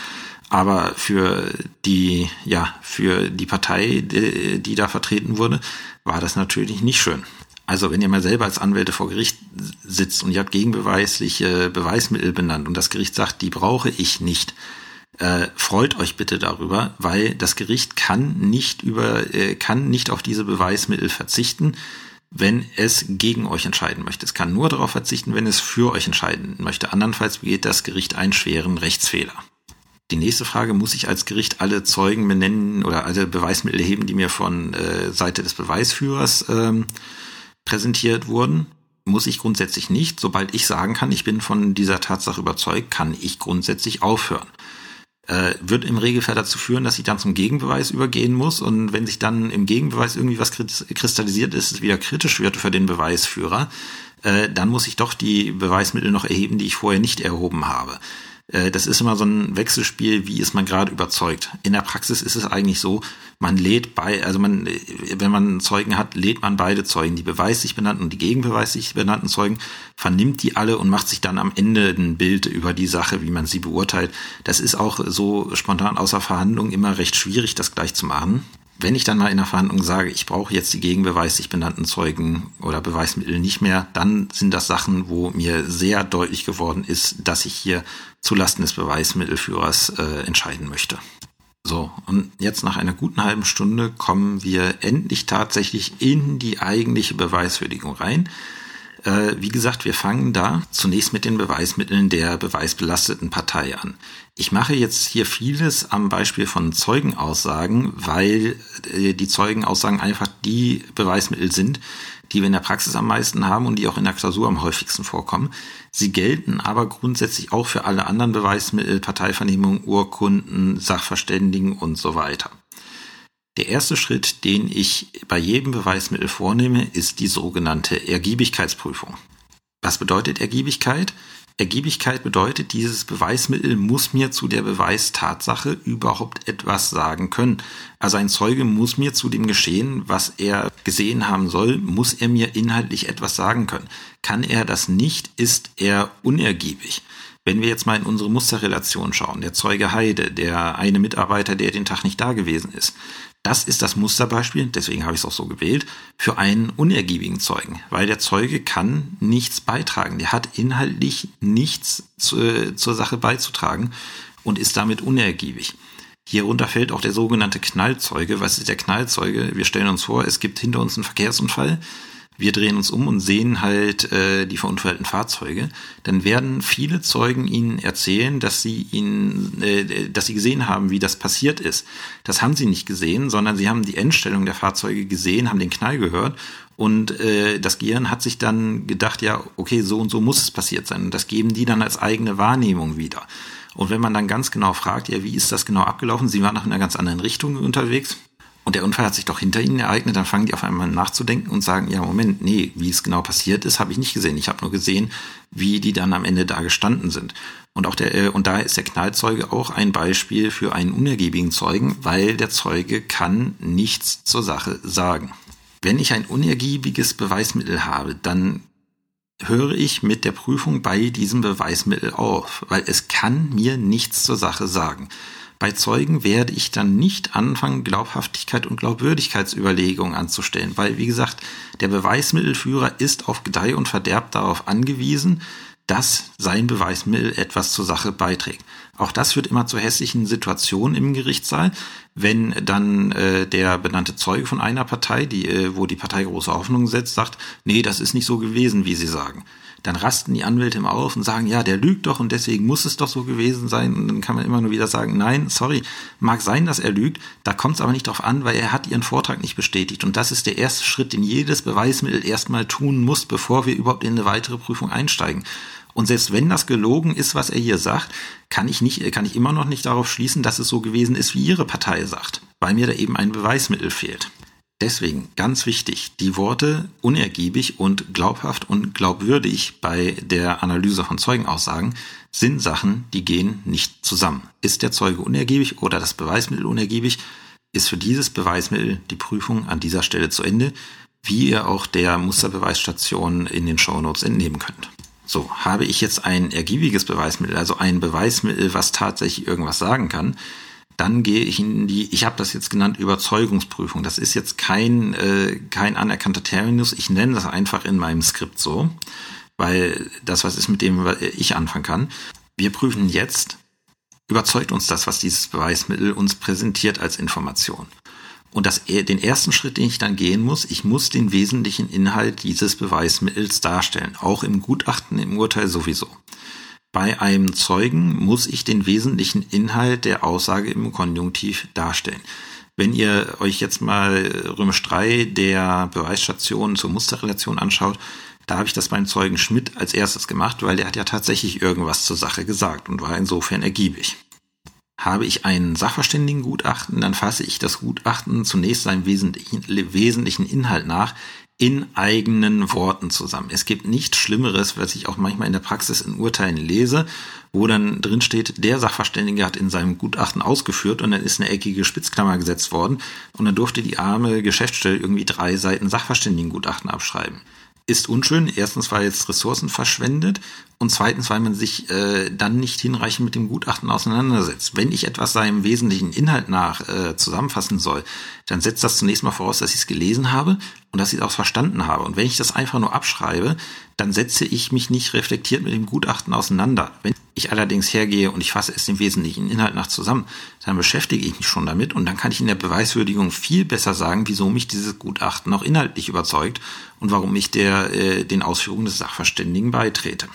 Aber für die, ja, für die Partei, die, die da vertreten wurde, war das natürlich nicht schön. Also wenn ihr mal selber als Anwälte vor Gericht sitzt und ihr habt gegenbeweisliche Beweismittel benannt und das Gericht sagt, die brauche ich nicht, äh, freut euch bitte darüber, weil das Gericht kann nicht über, äh, kann nicht auf diese Beweismittel verzichten, wenn es gegen euch entscheiden möchte. Es kann nur darauf verzichten, wenn es für euch entscheiden möchte. Andernfalls begeht das Gericht einen schweren Rechtsfehler. Die nächste Frage, muss ich als Gericht alle Zeugen benennen oder alle Beweismittel heben, die mir von äh, Seite des Beweisführers ähm, präsentiert wurden? Muss ich grundsätzlich nicht. Sobald ich sagen kann, ich bin von dieser Tatsache überzeugt, kann ich grundsätzlich aufhören. Äh, wird im Regelfall dazu führen, dass ich dann zum Gegenbeweis übergehen muss und wenn sich dann im Gegenbeweis irgendwie was kristallisiert ist, es wieder kritisch wird für den Beweisführer, äh, dann muss ich doch die Beweismittel noch erheben, die ich vorher nicht erhoben habe. Äh, das ist immer so ein Wechselspiel, wie ist man gerade überzeugt. In der Praxis ist es eigentlich so, man lädt bei, also man, äh, wenn man Zeugen hat, lädt man beide Zeugen, die beweislich benannten und die gegenbeweislich benannten Zeugen, vernimmt die alle und macht sich dann am Ende ein Bild über die Sache, wie man sie beurteilt. Das ist auch so spontan außer Verhandlung immer recht schwierig, das gleich zu machen wenn ich dann mal in der Verhandlung sage, ich brauche jetzt die gegenbeweislich benannten Zeugen oder Beweismittel nicht mehr, dann sind das Sachen, wo mir sehr deutlich geworden ist, dass ich hier zulasten des Beweismittelführers äh, entscheiden möchte. So, und jetzt nach einer guten halben Stunde kommen wir endlich tatsächlich in die eigentliche Beweiswürdigung rein. Äh, wie gesagt, wir fangen da zunächst mit den Beweismitteln der beweisbelasteten Partei an. Ich mache jetzt hier vieles am Beispiel von Zeugenaussagen, weil äh, die Zeugenaussagen einfach die Beweismittel sind, die wir in der Praxis am meisten haben und die auch in der Klausur am häufigsten vorkommen. Sie gelten aber grundsätzlich auch für alle anderen Beweismittel, Parteivernehmung, Urkunden, Sachverständigen und so weiter. Der erste Schritt, den ich bei jedem Beweismittel vornehme, ist die sogenannte Ergiebigkeitsprüfung. Was bedeutet Ergiebigkeit? Ergiebigkeit bedeutet, dieses Beweismittel muss mir zu der Beweistatsache überhaupt etwas sagen können. Also ein Zeuge muss mir zu dem Geschehen, was er gesehen haben soll, muss er mir inhaltlich etwas sagen können. Kann er das nicht, ist er unergiebig. Wenn wir jetzt mal in unsere Musterrelation schauen, der Zeuge Heide, der eine Mitarbeiter, der den Tag nicht da gewesen ist, das ist das Musterbeispiel, deswegen habe ich es auch so gewählt, für einen unergiebigen Zeugen, weil der Zeuge kann nichts beitragen. Der hat inhaltlich nichts zu, zur Sache beizutragen und ist damit unergiebig. Hierunter fällt auch der sogenannte Knallzeuge. Was ist der Knallzeuge? Wir stellen uns vor, es gibt hinter uns einen Verkehrsunfall wir drehen uns um und sehen halt äh, die verunfallten Fahrzeuge, dann werden viele Zeugen ihnen erzählen, dass sie ihnen, äh, dass sie gesehen haben, wie das passiert ist. Das haben sie nicht gesehen, sondern sie haben die Endstellung der Fahrzeuge gesehen, haben den Knall gehört und äh, das Gehirn hat sich dann gedacht, ja, okay, so und so muss es passiert sein. Und das geben die dann als eigene Wahrnehmung wieder. Und wenn man dann ganz genau fragt, ja, wie ist das genau abgelaufen? Sie waren noch in einer ganz anderen Richtung unterwegs und der Unfall hat sich doch hinter ihnen ereignet, dann fangen die auf einmal nachzudenken und sagen, ja, Moment, nee, wie es genau passiert ist, habe ich nicht gesehen. Ich habe nur gesehen, wie die dann am Ende da gestanden sind. Und auch der, äh, und daher ist der Knallzeuge auch ein Beispiel für einen unergiebigen Zeugen, weil der Zeuge kann nichts zur Sache sagen. Wenn ich ein unergiebiges Beweismittel habe, dann höre ich mit der Prüfung bei diesem Beweismittel auf, weil es kann mir nichts zur Sache sagen. Bei Zeugen werde ich dann nicht anfangen, Glaubhaftigkeit und Glaubwürdigkeitsüberlegungen anzustellen, weil, wie gesagt, der Beweismittelführer ist auf Gedeih und Verderb darauf angewiesen, dass sein Beweismittel etwas zur Sache beiträgt. Auch das führt immer zu hässlichen Situationen im Gerichtssaal, wenn dann äh, der benannte Zeuge von einer Partei, die, äh, wo die Partei große Hoffnung setzt, sagt, nee, das ist nicht so gewesen, wie Sie sagen dann rasten die Anwälte immer auf und sagen, ja, der lügt doch und deswegen muss es doch so gewesen sein. Und dann kann man immer nur wieder sagen, nein, sorry, mag sein, dass er lügt, da kommt es aber nicht drauf an, weil er hat ihren Vortrag nicht bestätigt. Und das ist der erste Schritt, den jedes Beweismittel erstmal tun muss, bevor wir überhaupt in eine weitere Prüfung einsteigen. Und selbst wenn das gelogen ist, was er hier sagt, kann ich nicht, kann ich immer noch nicht darauf schließen, dass es so gewesen ist, wie Ihre Partei sagt, weil mir da eben ein Beweismittel fehlt. Deswegen ganz wichtig, die Worte unergiebig und glaubhaft und glaubwürdig bei der Analyse von Zeugenaussagen sind Sachen, die gehen nicht zusammen. Ist der Zeuge unergiebig oder das Beweismittel unergiebig, ist für dieses Beweismittel die Prüfung an dieser Stelle zu Ende, wie ihr auch der Musterbeweisstation in den Shownotes entnehmen könnt. So, habe ich jetzt ein ergiebiges Beweismittel, also ein Beweismittel, was tatsächlich irgendwas sagen kann, dann gehe ich in die, ich habe das jetzt genannt, Überzeugungsprüfung. Das ist jetzt kein, äh, kein anerkannter Terminus. Ich nenne das einfach in meinem Skript so, weil das was ist, mit dem ich anfangen kann. Wir prüfen jetzt, überzeugt uns das, was dieses Beweismittel uns präsentiert als Information. Und das, den ersten Schritt, den ich dann gehen muss, ich muss den wesentlichen Inhalt dieses Beweismittels darstellen, auch im Gutachten, im Urteil sowieso. Bei einem Zeugen muss ich den wesentlichen Inhalt der Aussage im Konjunktiv darstellen. Wenn ihr euch jetzt mal Römisch 3 der Beweisstation zur Musterrelation anschaut, da habe ich das beim Zeugen Schmidt als erstes gemacht, weil der hat ja tatsächlich irgendwas zur Sache gesagt und war insofern ergiebig. Habe ich ein Sachverständigengutachten, dann fasse ich das Gutachten zunächst seinem wesentlichen Inhalt nach, in eigenen Worten zusammen. Es gibt nichts Schlimmeres, was ich auch manchmal in der Praxis in Urteilen lese, wo dann drin steht, der Sachverständige hat in seinem Gutachten ausgeführt und dann ist eine eckige Spitzklammer gesetzt worden und dann durfte die arme Geschäftsstelle irgendwie drei Seiten Sachverständigengutachten abschreiben ist unschön. Erstens, weil jetzt Ressourcen verschwendet und zweitens, weil man sich äh, dann nicht hinreichend mit dem Gutachten auseinandersetzt. Wenn ich etwas seinem wesentlichen Inhalt nach äh, zusammenfassen soll, dann setzt das zunächst mal voraus, dass ich es gelesen habe und dass ich es auch verstanden habe. Und wenn ich das einfach nur abschreibe, dann setze ich mich nicht reflektiert mit dem Gutachten auseinander. Wenn ich allerdings hergehe und ich fasse es dem wesentlichen Inhalt nach zusammen, dann beschäftige ich mich schon damit und dann kann ich in der Beweiswürdigung viel besser sagen, wieso mich dieses Gutachten auch inhaltlich überzeugt und warum ich der, äh, den Ausführungen des Sachverständigen beitrete.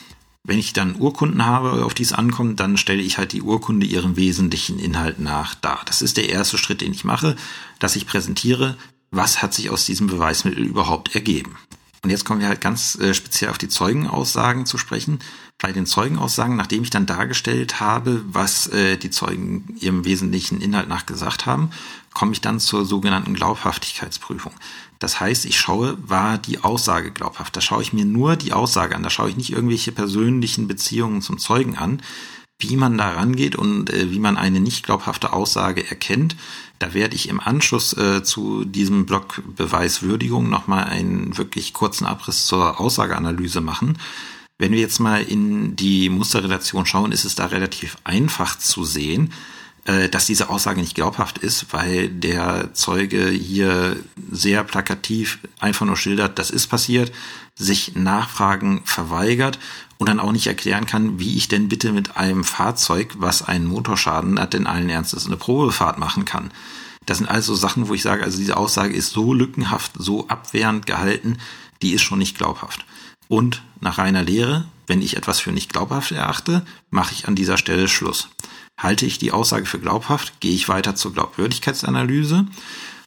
Wenn ich dann Urkunden habe, auf die es ankommt, dann stelle ich halt die Urkunde ihrem wesentlichen Inhalt nach dar. Das ist der erste Schritt, den ich mache, dass ich präsentiere, was hat sich aus diesem Beweismittel überhaupt ergeben. Und jetzt kommen wir halt ganz äh, speziell auf die Zeugenaussagen zu sprechen. Bei den Zeugenaussagen, nachdem ich dann dargestellt habe, was äh, die Zeugen ihrem wesentlichen Inhalt nach gesagt haben, komme ich dann zur sogenannten Glaubhaftigkeitsprüfung. Das heißt, ich schaue, war die Aussage glaubhaft. Da schaue ich mir nur die Aussage an. Da schaue ich nicht irgendwelche persönlichen Beziehungen zum Zeugen an, wie man da rangeht und äh, wie man eine nicht glaubhafte Aussage erkennt. Da werde ich im Anschluss äh, zu diesem Block Beweiswürdigung nochmal einen wirklich kurzen Abriss zur Aussageanalyse machen. Wenn wir jetzt mal in die Musterrelation schauen, ist es da relativ einfach zu sehen, äh, dass diese Aussage nicht glaubhaft ist, weil der Zeuge hier sehr plakativ einfach nur schildert, das ist passiert, sich Nachfragen verweigert und dann auch nicht erklären kann, wie ich denn bitte mit einem Fahrzeug, was einen Motorschaden hat, denn allen Ernstes eine Probefahrt machen kann. Das sind also Sachen, wo ich sage, also diese Aussage ist so lückenhaft, so abwehrend gehalten, die ist schon nicht glaubhaft. Und nach reiner Lehre, wenn ich etwas für nicht glaubhaft erachte, mache ich an dieser Stelle Schluss. Halte ich die Aussage für glaubhaft, gehe ich weiter zur Glaubwürdigkeitsanalyse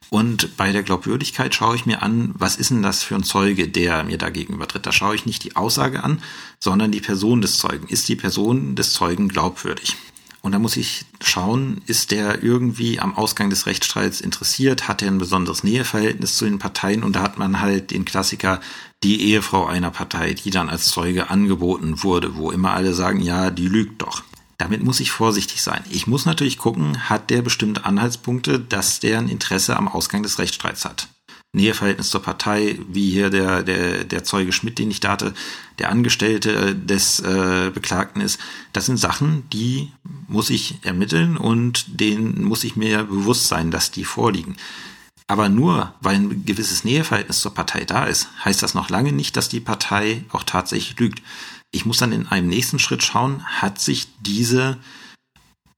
und bei der Glaubwürdigkeit schaue ich mir an, was ist denn das für ein Zeuge, der mir da gegenübertritt. Da schaue ich nicht die Aussage an, sondern die Person des Zeugen. Ist die Person des Zeugen glaubwürdig? Und da muss ich schauen, ist der irgendwie am Ausgang des Rechtsstreits interessiert? Hat er ein besonderes Näheverhältnis zu den Parteien? Und da hat man halt den Klassiker, die Ehefrau einer Partei, die dann als Zeuge angeboten wurde, wo immer alle sagen, ja, die lügt doch. Damit muss ich vorsichtig sein. Ich muss natürlich gucken, hat der bestimmte Anhaltspunkte, dass der ein Interesse am Ausgang des Rechtsstreits hat. Näheverhältnis zur Partei, wie hier der, der, der Zeuge Schmidt, den ich da hatte, der Angestellte des äh, Beklagten ist. Das sind Sachen, die muss ich ermitteln und denen muss ich mir bewusst sein, dass die vorliegen. Aber nur weil ein gewisses Näheverhältnis zur Partei da ist, heißt das noch lange nicht, dass die Partei auch tatsächlich lügt. Ich muss dann in einem nächsten Schritt schauen, hat sich diese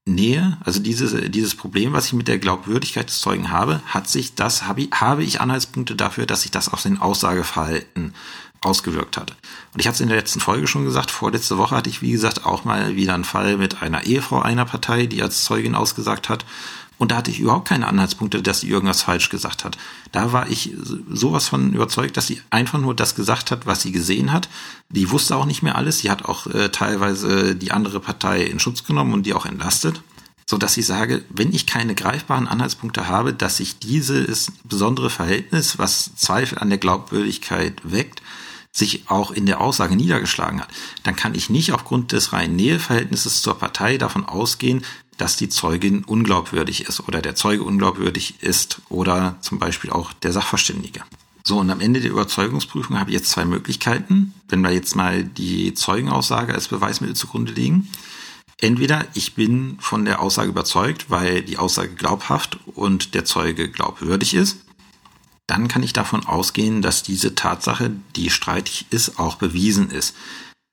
Nähe, also dieses, dieses Problem, was ich mit der Glaubwürdigkeit des Zeugen habe, hat sich das, habe ich, habe ich Anhaltspunkte dafür, dass sich das auf sein Aussageverhalten ausgewirkt hatte. Und ich hatte es in der letzten Folge schon gesagt, vorletzte Woche hatte ich, wie gesagt, auch mal wieder einen Fall mit einer Ehefrau einer Partei, die als Zeugin ausgesagt hat. Und da hatte ich überhaupt keine Anhaltspunkte, dass sie irgendwas falsch gesagt hat. Da war ich sowas von überzeugt, dass sie einfach nur das gesagt hat, was sie gesehen hat. Die wusste auch nicht mehr alles. Sie hat auch äh, teilweise die andere Partei in Schutz genommen und die auch entlastet. So dass ich sage, wenn ich keine greifbaren Anhaltspunkte habe, dass sich dieses besondere Verhältnis, was Zweifel an der Glaubwürdigkeit weckt, sich auch in der Aussage niedergeschlagen hat, dann kann ich nicht aufgrund des reinen Näheverhältnisses zur Partei davon ausgehen, dass die Zeugin unglaubwürdig ist oder der Zeuge unglaubwürdig ist oder zum Beispiel auch der Sachverständige. So, und am Ende der Überzeugungsprüfung habe ich jetzt zwei Möglichkeiten, wenn wir jetzt mal die Zeugenaussage als Beweismittel zugrunde legen. Entweder ich bin von der Aussage überzeugt, weil die Aussage glaubhaft und der Zeuge glaubwürdig ist. Dann kann ich davon ausgehen, dass diese Tatsache, die streitig ist, auch bewiesen ist.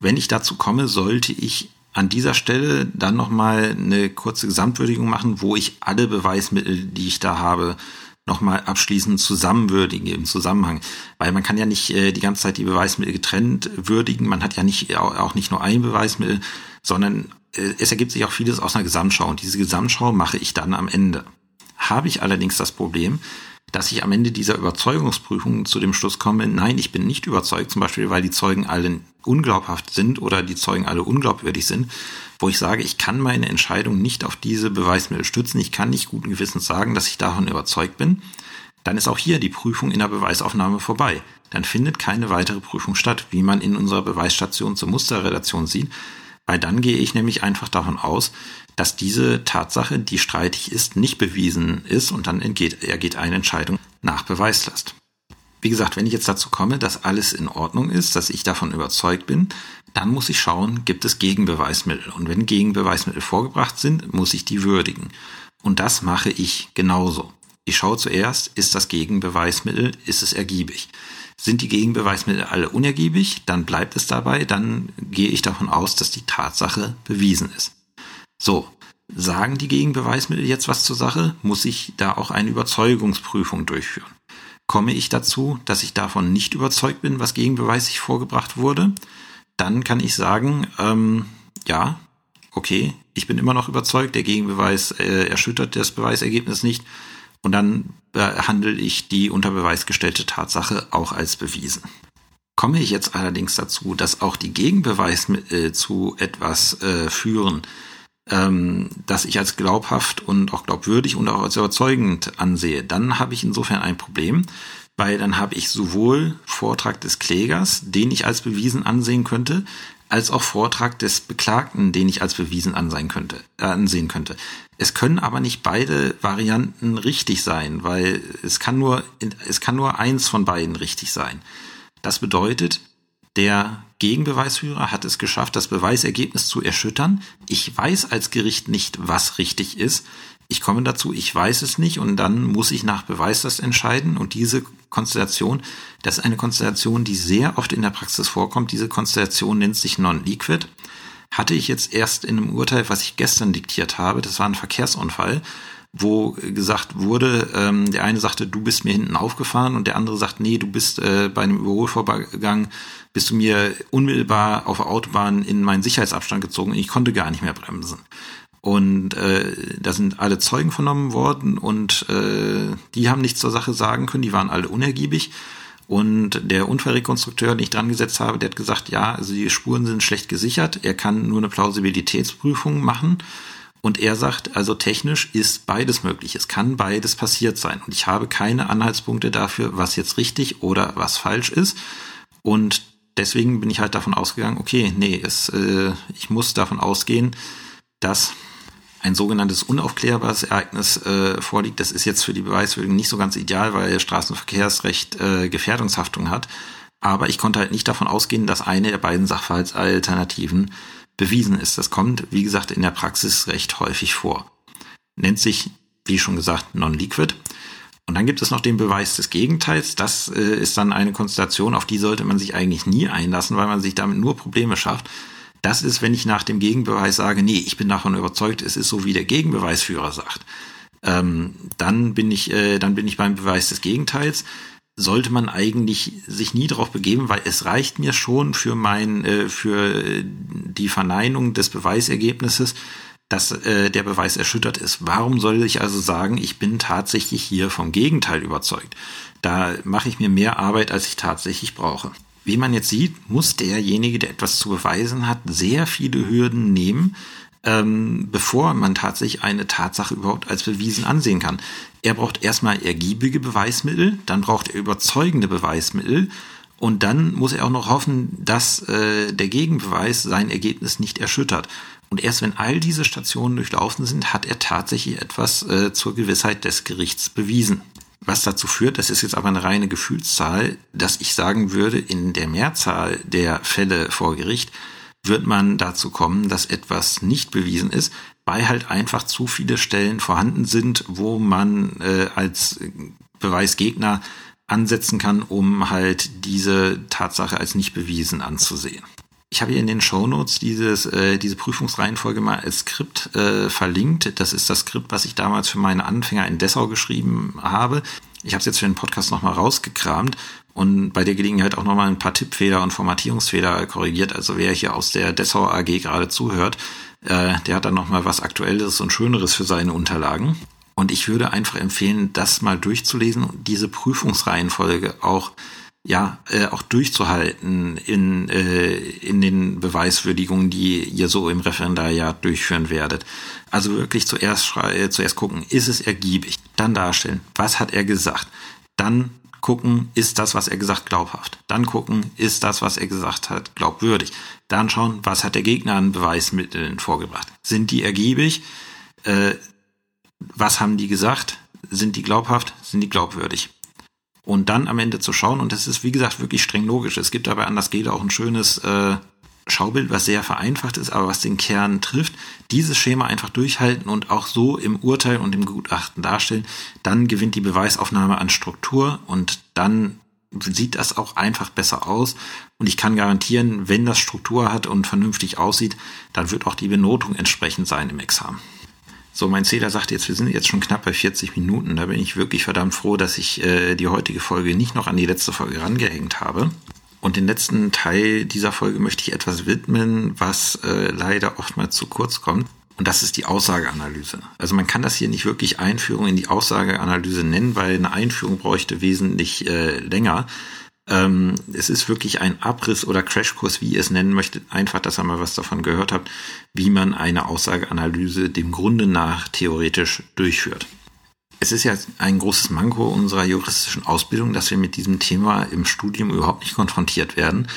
Wenn ich dazu komme, sollte ich an dieser Stelle dann nochmal eine kurze Gesamtwürdigung machen, wo ich alle Beweismittel, die ich da habe, nochmal abschließend zusammenwürdigen im Zusammenhang. Weil man kann ja nicht äh, die ganze Zeit die Beweismittel getrennt würdigen. Man hat ja nicht auch nicht nur ein Beweismittel, sondern äh, es ergibt sich auch vieles aus einer Gesamtschau. Und diese Gesamtschau mache ich dann am Ende. Habe ich allerdings das Problem, dass ich am Ende dieser Überzeugungsprüfung zu dem Schluss komme, nein, ich bin nicht überzeugt, zum Beispiel, weil die Zeugen alle unglaubhaft sind oder die Zeugen alle unglaubwürdig sind, wo ich sage, ich kann meine Entscheidung nicht auf diese Beweismittel stützen, ich kann nicht guten Gewissens sagen, dass ich davon überzeugt bin, dann ist auch hier die Prüfung in der Beweisaufnahme vorbei. Dann findet keine weitere Prüfung statt, wie man in unserer Beweisstation zur Musterrelation sieht, weil dann gehe ich nämlich einfach davon aus, dass diese Tatsache, die streitig ist, nicht bewiesen ist und dann entgeht, ergeht eine Entscheidung nach Beweislast. Wie gesagt, wenn ich jetzt dazu komme, dass alles in Ordnung ist, dass ich davon überzeugt bin, dann muss ich schauen, gibt es Gegenbeweismittel. Und wenn Gegenbeweismittel vorgebracht sind, muss ich die würdigen. Und das mache ich genauso. Ich schaue zuerst, ist das Gegenbeweismittel, ist es ergiebig. Sind die Gegenbeweismittel alle unergiebig, dann bleibt es dabei, dann gehe ich davon aus, dass die Tatsache bewiesen ist. So, sagen die Gegenbeweismittel jetzt was zur Sache, muss ich da auch eine Überzeugungsprüfung durchführen. Komme ich dazu, dass ich davon nicht überzeugt bin, was gegenbeweislich vorgebracht wurde, dann kann ich sagen, ähm, ja, okay, ich bin immer noch überzeugt, der Gegenbeweis äh, erschüttert das Beweisergebnis nicht und dann behandle ich die unter Beweis gestellte Tatsache auch als bewiesen. Komme ich jetzt allerdings dazu, dass auch die Gegenbeweismittel zu etwas äh, führen, ähm, das ich als glaubhaft und auch glaubwürdig und auch als überzeugend ansehe, dann habe ich insofern ein Problem, weil dann habe ich sowohl Vortrag des Klägers, den ich als bewiesen ansehen könnte, als auch Vortrag des Beklagten, den ich als bewiesen ansehen könnte, äh, ansehen könnte. Es können aber nicht beide Varianten richtig sein, weil es kann nur, es kann nur eins von beiden richtig sein. Das bedeutet, der Gegenbeweisführer hat es geschafft, das Beweisergebnis zu erschüttern. Ich weiß als Gericht nicht, was richtig ist. Ich komme dazu, ich weiß es nicht und dann muss ich nach Beweis das entscheiden. Und diese Konstellation, das ist eine Konstellation, die sehr oft in der Praxis vorkommt. Diese Konstellation nennt sich Non-Liquid. Hatte ich jetzt erst in einem Urteil, was ich gestern diktiert habe, das war ein Verkehrsunfall wo gesagt wurde, ähm, der eine sagte, du bist mir hinten aufgefahren und der andere sagt, nee, du bist äh, bei einem Überholvorgang, bist du mir unmittelbar auf der Autobahn in meinen Sicherheitsabstand gezogen und ich konnte gar nicht mehr bremsen. Und äh, da sind alle Zeugen vernommen worden und äh, die haben nichts zur Sache sagen können, die waren alle unergiebig. Und der Unfallrekonstrukteur, den ich dran gesetzt habe, der hat gesagt, ja, also die Spuren sind schlecht gesichert, er kann nur eine Plausibilitätsprüfung machen. Und er sagt, also technisch ist beides möglich. Es kann beides passiert sein. Und ich habe keine Anhaltspunkte dafür, was jetzt richtig oder was falsch ist. Und deswegen bin ich halt davon ausgegangen, okay, nee, es, äh, ich muss davon ausgehen, dass ein sogenanntes unaufklärbares Ereignis äh, vorliegt. Das ist jetzt für die Beweiswürdigung nicht so ganz ideal, weil Straßenverkehrsrecht äh, Gefährdungshaftung hat. Aber ich konnte halt nicht davon ausgehen, dass eine der beiden Sachverhaltsalternativen bewiesen ist. Das kommt, wie gesagt, in der Praxis recht häufig vor. Nennt sich, wie schon gesagt, Non-Liquid. Und dann gibt es noch den Beweis des Gegenteils. Das äh, ist dann eine Konstellation, auf die sollte man sich eigentlich nie einlassen, weil man sich damit nur Probleme schafft. Das ist, wenn ich nach dem Gegenbeweis sage, nee, ich bin davon überzeugt, es ist so, wie der Gegenbeweisführer sagt. Ähm, dann bin ich, äh, dann bin ich beim Beweis des Gegenteils sollte man eigentlich sich nie darauf begeben, weil es reicht mir schon für mein, äh, für die Verneinung des Beweisergebnisses, dass äh, der Beweis erschüttert ist. Warum soll ich also sagen, ich bin tatsächlich hier vom Gegenteil überzeugt? Da mache ich mir mehr Arbeit, als ich tatsächlich brauche. Wie man jetzt sieht, muss derjenige, der etwas zu beweisen hat, sehr viele Hürden nehmen, ähm, bevor man tatsächlich eine Tatsache überhaupt als bewiesen ansehen kann. Er braucht erstmal ergiebige Beweismittel, dann braucht er überzeugende Beweismittel und dann muss er auch noch hoffen, dass äh, der Gegenbeweis sein Ergebnis nicht erschüttert. Und erst wenn all diese Stationen durchlaufen sind, hat er tatsächlich etwas äh, zur Gewissheit des Gerichts bewiesen. Was dazu führt, das ist jetzt aber eine reine Gefühlszahl, dass ich sagen würde, in der Mehrzahl der Fälle vor Gericht wird man dazu kommen, dass etwas nicht bewiesen ist, weil halt einfach zu viele Stellen vorhanden sind, wo man äh, als Beweisgegner ansetzen kann, um halt diese Tatsache als nicht bewiesen anzusehen. Ich habe hier in den Shownotes dieses, äh, diese Prüfungsreihenfolge mal als Skript äh, verlinkt. Das ist das Skript, was ich damals für meine Anfänger in Dessau geschrieben habe. Ich habe es jetzt für den Podcast nochmal rausgekramt und bei der Gelegenheit auch nochmal ein paar Tippfehler und Formatierungsfehler korrigiert. Also wer hier aus der Dessau AG gerade zuhört, äh, der hat dann nochmal was Aktuelles und Schöneres für seine Unterlagen. Und ich würde einfach empfehlen, das mal durchzulesen und diese Prüfungsreihenfolge auch ja äh, auch durchzuhalten in äh, in den Beweiswürdigungen, die ihr so im Referendariat durchführen werdet. Also wirklich zuerst äh, zuerst gucken, ist es ergiebig, dann darstellen, was hat er gesagt, dann gucken, ist das, was er gesagt, glaubhaft. Dann gucken, ist das, was er gesagt hat, glaubwürdig. Dann schauen, was hat der Gegner an Beweismitteln vorgebracht. Sind die ergiebig? Äh, was haben die gesagt? Sind die glaubhaft? Sind die glaubwürdig? Und dann am Ende zu schauen, und das ist, wie gesagt, wirklich streng logisch. Es gibt dabei an das Gele auch ein schönes äh, Schaubild, was sehr vereinfacht ist, aber was den Kern trifft, dieses Schema einfach durchhalten und auch so im Urteil und im Gutachten darstellen, dann gewinnt die Beweisaufnahme an Struktur und dann sieht das auch einfach besser aus. Und ich kann garantieren, wenn das Struktur hat und vernünftig aussieht, dann wird auch die Benotung entsprechend sein im Examen. So, mein Zähler sagt jetzt, wir sind jetzt schon knapp bei 40 Minuten. Da bin ich wirklich verdammt froh, dass ich äh, die heutige Folge nicht noch an die letzte Folge rangehängt habe. Und den letzten Teil dieser Folge möchte ich etwas widmen, was äh, leider oftmals zu kurz kommt. Und das ist die Aussageanalyse. Also man kann das hier nicht wirklich Einführung in die Aussageanalyse nennen, weil eine Einführung bräuchte wesentlich äh, länger. Ähm, es ist wirklich ein Abriss oder Crashkurs, wie ihr es nennen möchtet. Einfach, dass ihr mal was davon gehört habt, wie man eine Aussageanalyse dem Grunde nach theoretisch durchführt. Es ist ja ein großes Manko unserer juristischen Ausbildung, dass wir mit diesem Thema im Studium überhaupt nicht konfrontiert werden.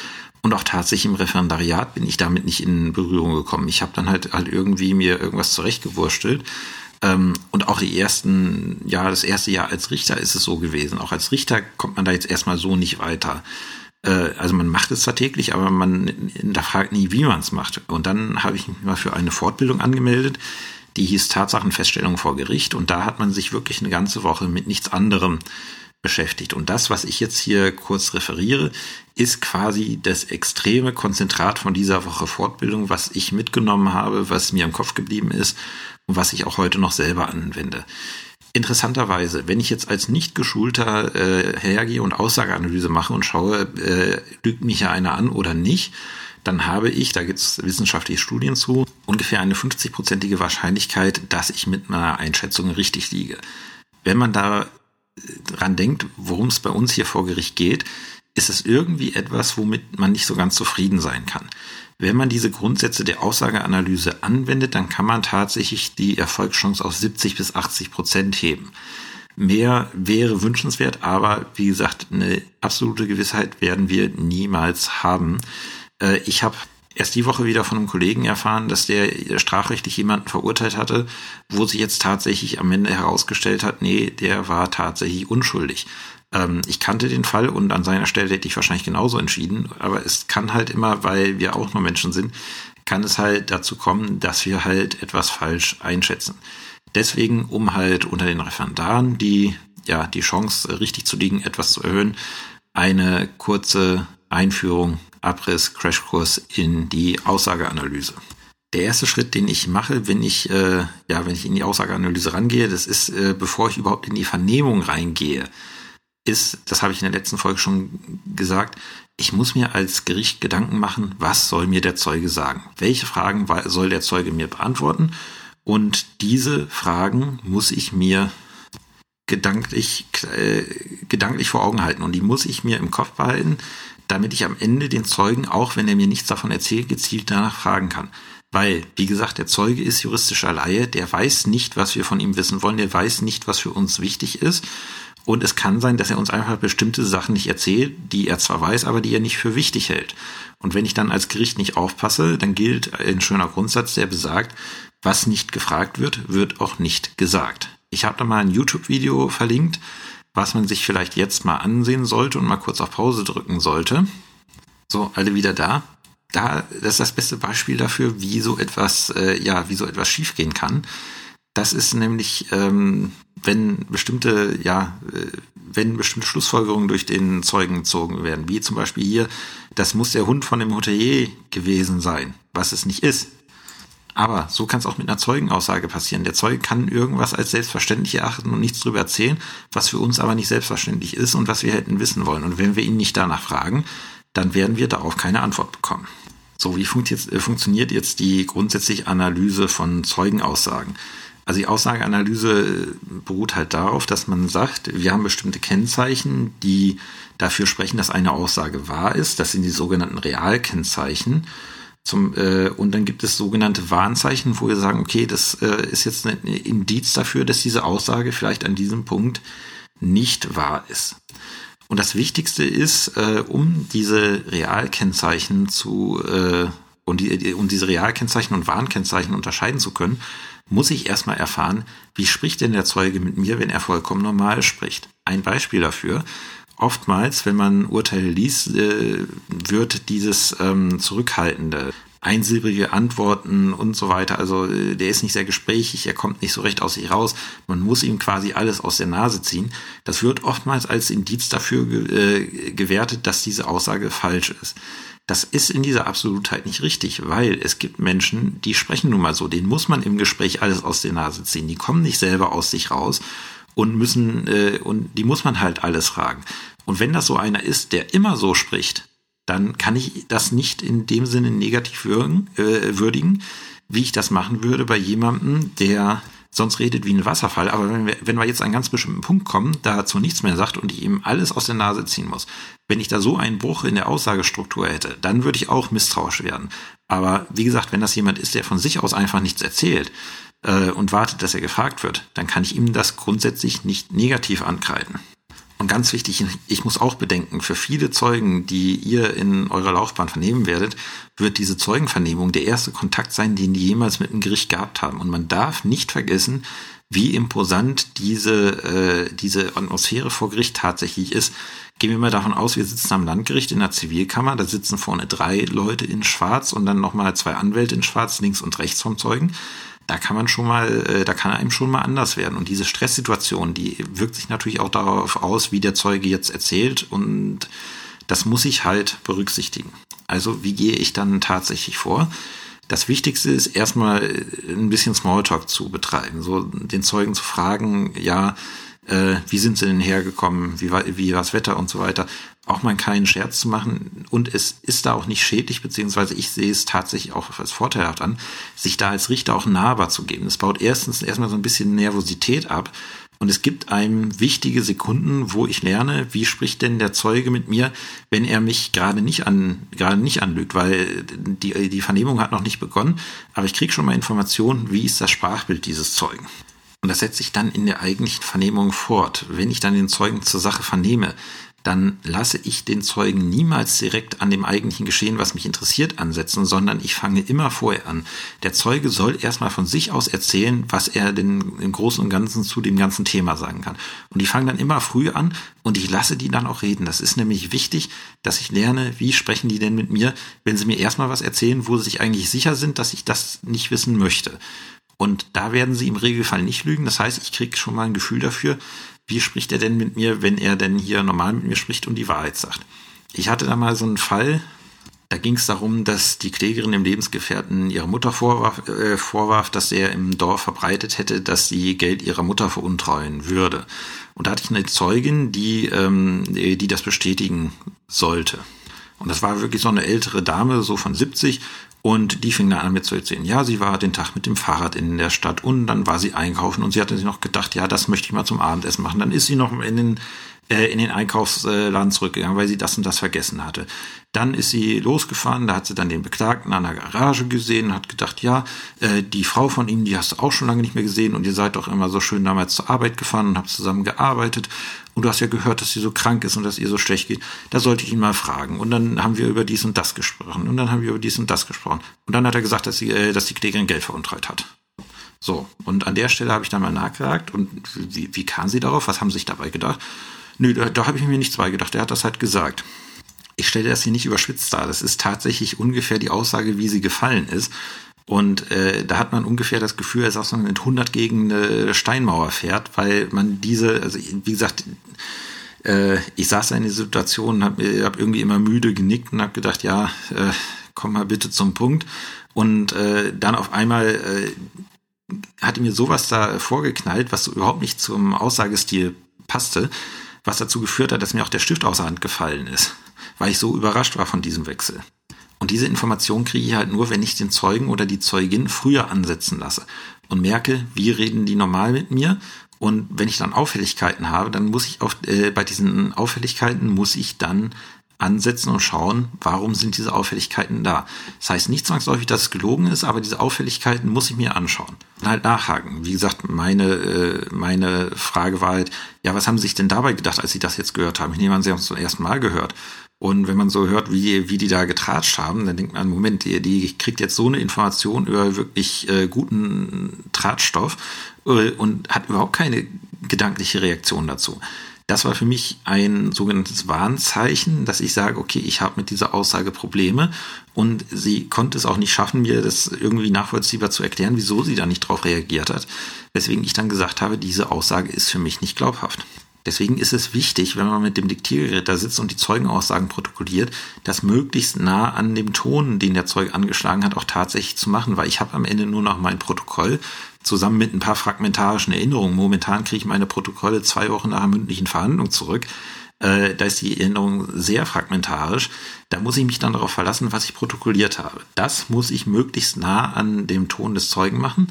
Und auch tatsächlich im Referendariat bin ich damit nicht in Berührung gekommen. Ich habe dann halt, halt irgendwie mir irgendwas zurechtgewurstelt. Ähm, und auch die ersten, ja, das erste Jahr als Richter ist es so gewesen. Auch als Richter kommt man da jetzt erstmal so nicht weiter. Äh, also man macht es zwar täglich, aber man hinterfragt nie, wie man es macht. Und dann habe ich mich mal für eine Fortbildung angemeldet, die hieß Tatsachenfeststellung vor Gericht. Und da hat man sich wirklich eine ganze Woche mit nichts anderem beschäftigt. Und das, was ich jetzt hier kurz referiere, ist quasi das extreme Konzentrat von dieser Woche Fortbildung, was ich mitgenommen habe, was mir im Kopf geblieben ist was ich auch heute noch selber anwende. Interessanterweise, wenn ich jetzt als nicht geschulter äh, hergehe und Aussageanalyse mache und schaue, äh, lügt mich ja einer an oder nicht, dann habe ich, da gibt es wissenschaftliche Studien zu, ungefähr eine 50-prozentige Wahrscheinlichkeit, dass ich mit meiner Einschätzung richtig liege. Wenn man da dran denkt, worum es bei uns hier vor Gericht geht, ist es irgendwie etwas, womit man nicht so ganz zufrieden sein kann. Wenn man diese Grundsätze der Aussageanalyse anwendet, dann kann man tatsächlich die Erfolgschance auf 70 bis 80 Prozent heben. Mehr wäre wünschenswert, aber wie gesagt, eine absolute Gewissheit werden wir niemals haben. Äh, ich habe erst die Woche wieder von einem Kollegen erfahren, dass der strafrechtlich jemanden verurteilt hatte, wo sich jetzt tatsächlich am Ende herausgestellt hat, nee, der war tatsächlich unschuldig. Ähm, ich kannte den Fall und an seiner Stelle hätte ich wahrscheinlich genauso entschieden, aber es kann halt immer, weil wir auch nur Menschen sind, kann es halt dazu kommen, dass wir halt etwas falsch einschätzen. Deswegen, um halt unter den Referendaren die, ja, die Chance richtig zu liegen, etwas zu erhöhen, eine kurze Einführung Abriss, Crashkurs in die Aussageanalyse. Der erste Schritt, den ich mache, wenn ich, äh, ja, wenn ich in die Aussageanalyse rangehe, das ist, äh, bevor ich überhaupt in die Vernehmung reingehe, ist, das habe ich in der letzten Folge schon gesagt, ich muss mir als Gericht Gedanken machen, was soll mir der Zeuge sagen? Welche Fragen soll der Zeuge mir beantworten? Und diese Fragen muss ich mir gedanklich, äh, gedanklich vor Augen halten und die muss ich mir im Kopf behalten, damit ich am Ende den Zeugen, auch wenn er mir nichts davon erzählt, gezielt danach fragen kann. Weil, wie gesagt, der Zeuge ist juristischer Laie, der weiß nicht, was wir von ihm wissen wollen, der weiß nicht, was für uns wichtig ist. Und es kann sein, dass er uns einfach bestimmte Sachen nicht erzählt, die er zwar weiß, aber die er nicht für wichtig hält. Und wenn ich dann als Gericht nicht aufpasse, dann gilt ein schöner Grundsatz, der besagt, was nicht gefragt wird, wird auch nicht gesagt. Ich habe da mal ein YouTube-Video verlinkt, was man sich vielleicht jetzt mal ansehen sollte und mal kurz auf Pause drücken sollte. So, alle wieder da. Da, das ist das beste Beispiel dafür, wie so etwas, äh, ja, wie so etwas schiefgehen kann. Das ist nämlich, ähm, wenn bestimmte, ja, äh, wenn bestimmte Schlussfolgerungen durch den Zeugen gezogen werden, wie zum Beispiel hier, das muss der Hund von dem Hotelier gewesen sein, was es nicht ist. Aber so kann es auch mit einer Zeugenaussage passieren. Der Zeuge kann irgendwas als selbstverständlich erachten und nichts darüber erzählen, was für uns aber nicht selbstverständlich ist und was wir hätten wissen wollen. Und wenn wir ihn nicht danach fragen, dann werden wir darauf keine Antwort bekommen. So, wie äh, funktioniert jetzt die grundsätzliche Analyse von Zeugenaussagen? Also die Aussageanalyse äh, beruht halt darauf, dass man sagt, wir haben bestimmte Kennzeichen, die dafür sprechen, dass eine Aussage wahr ist. Das sind die sogenannten Realkennzeichen. Zum, äh, und dann gibt es sogenannte Warnzeichen, wo wir sagen, okay, das äh, ist jetzt ein Indiz dafür, dass diese Aussage vielleicht an diesem Punkt nicht wahr ist. Und das Wichtigste ist, äh, um diese Realkennzeichen zu äh, und die, um diese Realkennzeichen und Warnkennzeichen unterscheiden zu können, muss ich erstmal erfahren, wie spricht denn der Zeuge mit mir, wenn er vollkommen normal spricht. Ein Beispiel dafür oftmals, wenn man Urteile liest, äh, wird dieses ähm, zurückhaltende, einsilbige Antworten und so weiter, also äh, der ist nicht sehr gesprächig, er kommt nicht so recht aus sich raus, man muss ihm quasi alles aus der Nase ziehen. Das wird oftmals als Indiz dafür äh, gewertet, dass diese Aussage falsch ist. Das ist in dieser Absolutheit nicht richtig, weil es gibt Menschen, die sprechen nun mal so, denen muss man im Gespräch alles aus der Nase ziehen, die kommen nicht selber aus sich raus und müssen, äh, und die muss man halt alles fragen. Und wenn das so einer ist, der immer so spricht, dann kann ich das nicht in dem Sinne negativ äh, würdigen. wie ich das machen würde bei jemandem, der sonst redet wie ein Wasserfall. Aber wenn wir, wenn wir jetzt an einen ganz bestimmten Punkt kommen, dazu nichts mehr sagt und ich ihm alles aus der Nase ziehen muss, wenn ich da so einen Bruch in der Aussagestruktur hätte, dann würde ich auch misstrauisch werden. Aber wie gesagt, wenn das jemand ist, der von sich aus einfach nichts erzählt äh, und wartet, dass er gefragt wird, dann kann ich ihm das grundsätzlich nicht negativ ankreiden. Und ganz wichtig, ich muss auch bedenken, für viele Zeugen, die ihr in eurer Laufbahn vernehmen werdet, wird diese Zeugenvernehmung der erste Kontakt sein, den die jemals mit dem Gericht gehabt haben. Und man darf nicht vergessen, wie imposant diese, äh, diese Atmosphäre vor Gericht tatsächlich ist. Gehen wir mal davon aus, wir sitzen am Landgericht in der Zivilkammer, da sitzen vorne drei Leute in Schwarz und dann nochmal zwei Anwälte in Schwarz, links und rechts vom Zeugen da kann man schon mal, äh, da kann einem schon mal anders werden. Und diese Stresssituation, die wirkt sich natürlich auch darauf aus, wie der Zeuge jetzt erzählt und das muss ich halt berücksichtigen. Also wie gehe ich dann tatsächlich vor? Das Wichtigste ist erstmal ein bisschen Smalltalk zu betreiben, so den Zeugen zu fragen, ja, äh, wie sind sie denn hergekommen, wie war, wie war das Wetter und so weiter auch mal keinen Scherz zu machen. Und es ist da auch nicht schädlich, beziehungsweise ich sehe es tatsächlich auch als vorteilhaft an, sich da als Richter auch nahbar zu geben. Das baut erstens erstmal so ein bisschen Nervosität ab. Und es gibt einem wichtige Sekunden, wo ich lerne, wie spricht denn der Zeuge mit mir, wenn er mich gerade nicht an, gerade nicht anlügt, weil die, die Vernehmung hat noch nicht begonnen, aber ich kriege schon mal Informationen, wie ist das Sprachbild dieses Zeugen. Und das setze ich dann in der eigentlichen Vernehmung fort. Wenn ich dann den Zeugen zur Sache vernehme, dann lasse ich den Zeugen niemals direkt an dem eigentlichen Geschehen, was mich interessiert, ansetzen, sondern ich fange immer vorher an. Der Zeuge soll erstmal von sich aus erzählen, was er denn im Großen und Ganzen zu dem ganzen Thema sagen kann. Und ich fange dann immer früh an und ich lasse die dann auch reden. Das ist nämlich wichtig, dass ich lerne, wie sprechen die denn mit mir, wenn sie mir erstmal was erzählen, wo sie sich eigentlich sicher sind, dass ich das nicht wissen möchte. Und da werden sie im Regelfall nicht lügen. Das heißt, ich kriege schon mal ein Gefühl dafür, wie spricht er denn mit mir, wenn er denn hier normal mit mir spricht und die Wahrheit sagt. Ich hatte da mal so einen Fall, da ging es darum, dass die Klägerin dem Lebensgefährten ihrer Mutter vorwarf, äh, vorwarf, dass er im Dorf verbreitet hätte, dass sie Geld ihrer Mutter veruntreuen würde. Und da hatte ich eine Zeugin, die, ähm, die das bestätigen sollte. Und das war wirklich so eine ältere Dame, so von 70, und die fing dann an mit zu erzählen, ja, sie war den Tag mit dem Fahrrad in der Stadt und dann war sie einkaufen und sie hatte sich noch gedacht, ja, das möchte ich mal zum Abendessen machen. Dann ist sie noch in den, in den Einkaufsladen zurückgegangen, weil sie das und das vergessen hatte. Dann ist sie losgefahren, da hat sie dann den Beklagten an der Garage gesehen, hat gedacht, ja, äh, die Frau von ihm, die hast du auch schon lange nicht mehr gesehen und ihr seid doch immer so schön damals zur Arbeit gefahren und habt zusammen gearbeitet und du hast ja gehört, dass sie so krank ist und dass ihr so schlecht geht, da sollte ich ihn mal fragen. Und dann haben wir über dies und das gesprochen und dann haben wir über dies und das gesprochen. Und dann hat er gesagt, dass, sie, äh, dass die Klägerin Geld veruntreut hat. So, und an der Stelle habe ich dann mal nachgefragt und wie, wie kam sie darauf? Was haben sie sich dabei gedacht? Nö, da, da habe ich mir nichts bei gedacht. Er hat das halt gesagt. Ich stelle das hier nicht überschwitzt dar. Das ist tatsächlich ungefähr die Aussage, wie sie gefallen ist. Und äh, da hat man ungefähr das Gefühl, als ob man mit 100 gegen eine Steinmauer fährt, weil man diese, also wie gesagt, äh, ich saß in der Situation, habe hab irgendwie immer müde genickt und habe gedacht, ja, äh, komm mal bitte zum Punkt. Und äh, dann auf einmal äh, hatte mir sowas da vorgeknallt, was so überhaupt nicht zum Aussagestil passte, was dazu geführt hat, dass mir auch der Stift außer Hand gefallen ist, weil ich so überrascht war von diesem Wechsel. Und diese Information kriege ich halt nur, wenn ich den Zeugen oder die Zeugin früher ansetzen lasse und merke, wie reden die normal mit mir. Und wenn ich dann Auffälligkeiten habe, dann muss ich auch äh, bei diesen Auffälligkeiten muss ich dann ansetzen und schauen, warum sind diese Auffälligkeiten da. Das heißt nicht zwangsläufig, dass es gelogen ist, aber diese Auffälligkeiten muss ich mir anschauen und halt nachhaken. Wie gesagt, meine, äh, meine Frage war halt, ja, was haben Sie sich denn dabei gedacht, als Sie das jetzt gehört haben? Ich nehme an, Sie haben es zum ersten Mal gehört. Und wenn man so hört, wie, wie die da getratscht haben, dann denkt man, Moment, die, die kriegt jetzt so eine Information über wirklich äh, guten Tratstoff äh, und hat überhaupt keine gedankliche Reaktion dazu. Das war für mich ein sogenanntes Warnzeichen, dass ich sage, okay, ich habe mit dieser Aussage Probleme und sie konnte es auch nicht schaffen, mir das irgendwie nachvollziehbar zu erklären, wieso sie da nicht drauf reagiert hat. Weswegen ich dann gesagt habe, diese Aussage ist für mich nicht glaubhaft. Deswegen ist es wichtig, wenn man mit dem Diktiergerät da sitzt und die Zeugenaussagen protokolliert, das möglichst nah an dem Ton, den der Zeuge angeschlagen hat, auch tatsächlich zu machen, weil ich habe am Ende nur noch mein Protokoll zusammen mit ein paar fragmentarischen Erinnerungen. Momentan kriege ich meine Protokolle zwei Wochen nach der mündlichen Verhandlung zurück. äh, da ist die Erinnerung sehr fragmentarisch. Da muss ich mich dann darauf verlassen, was ich protokolliert habe. Das muss ich möglichst nah an dem Ton des Zeugen machen.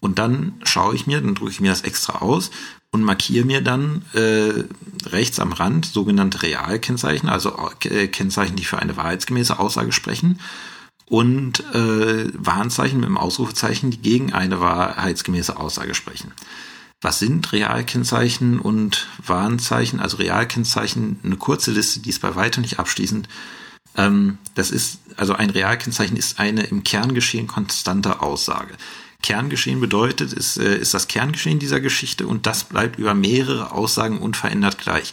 Und dann schaue ich mir, dann drücke ich mir das extra aus und markiere mir dann äh, rechts am Rand sogenannte Realkennzeichen, also äh, Kennzeichen, die für eine wahrheitsgemäße Aussage sprechen und äh, Warnzeichen mit dem Ausrufezeichen, die gegen eine wahrheitsgemäße Aussage sprechen. Was sind Realkennzeichen und Warnzeichen? Also Realkennzeichen, eine kurze Liste, die ist bei weitem nicht abschließend. Ähm, das ist, also ein Realkennzeichen ist eine im Kerngeschehen konstante Aussage. Kerngeschehen bedeutet, ist, äh, ist das Kerngeschehen dieser Geschichte und das bleibt über mehrere Aussagen unverändert gleich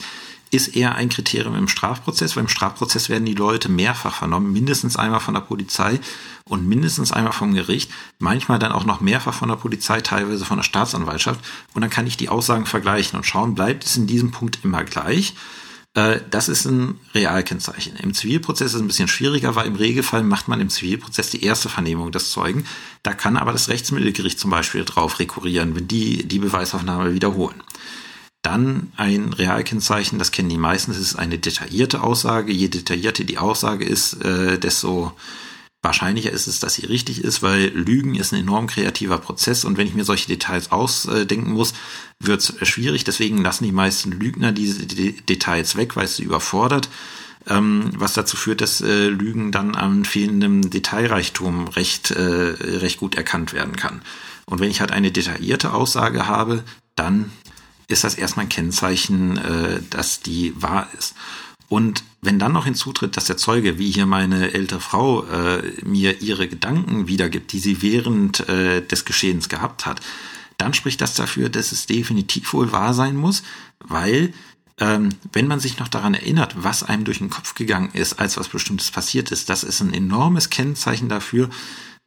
ist eher ein Kriterium im Strafprozess, weil im Strafprozess werden die Leute mehrfach vernommen, mindestens einmal von der Polizei und mindestens einmal vom Gericht, manchmal dann auch noch mehrfach von der Polizei, teilweise von der Staatsanwaltschaft. Und dann kann ich die Aussagen vergleichen und schauen, bleibt es in diesem Punkt immer gleich. Äh, das ist ein Realkennzeichen. Im Zivilprozess ist es ein bisschen schwieriger, weil im Regelfall macht man im Zivilprozess die erste Vernehmung des Zeugen. Da kann aber das Rechtsmittelgericht zum Beispiel drauf rekurrieren, wenn die die Beweisaufnahme wiederholen. Dann ein Realkennzeichen, das kennen die meisten, das ist eine detaillierte Aussage. Je detaillierter die Aussage ist, äh, desto wahrscheinlicher ist es, dass sie richtig ist, weil Lügen ist ein enorm kreativer Prozess und wenn ich mir solche Details ausdenken muss, wird es schwierig. Deswegen lassen die meisten Lügner diese Details weg, weil es sie überfordert, ähm, was dazu führt, dass äh, Lügen dann an fehlendem Detailreichtum recht, äh, recht gut erkannt werden kann. Und wenn ich halt eine detaillierte Aussage habe, dann ist das erstmal ein Kennzeichen, äh, dass die wahr ist. Und wenn dann noch hinzutritt, dass der Zeuge, wie hier meine ältere Frau, äh, mir ihre Gedanken wiedergibt, die sie während äh, des Geschehens gehabt hat, dann spricht das dafür, dass es definitiv wohl wahr sein muss, weil ähm, wenn man sich noch daran erinnert, was einem durch den Kopf gegangen ist, als was Bestimmtes passiert ist, das ist ein enormes Kennzeichen dafür,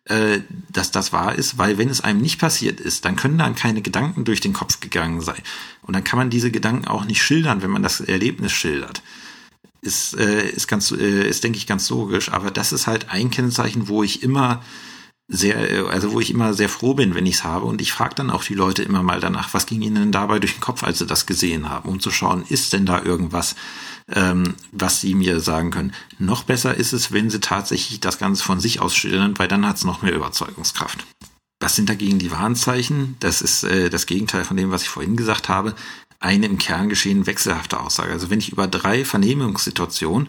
äh, dass das wahr ist, weil wenn es einem nicht passiert ist, dann können dann keine Gedanken durch den Kopf gegangen sein. Und dann kann man diese Gedanken auch nicht schildern, wenn man das Erlebnis schildert. Ist, äh, ist ganz, äh, ist denke ich ganz logisch, aber das ist halt ein Kennzeichen, wo ich immer sehr, also wo ich immer sehr froh bin, wenn ich es habe. Und ich frage dann auch die Leute immer mal danach, was ging ihnen dabei durch den Kopf, als sie das gesehen haben, um zu schauen, ist denn da irgendwas, ähm, was sie mir sagen können. Noch besser ist es, wenn sie tatsächlich das Ganze von sich aus schildern, weil dann hat es noch mehr Überzeugungskraft. Was sind dagegen die Warnzeichen? Das ist äh, das Gegenteil von dem, was ich vorhin gesagt habe. Eine im Kerngeschehen wechselhafte Aussage. Also wenn ich über drei Vernehmungssituationen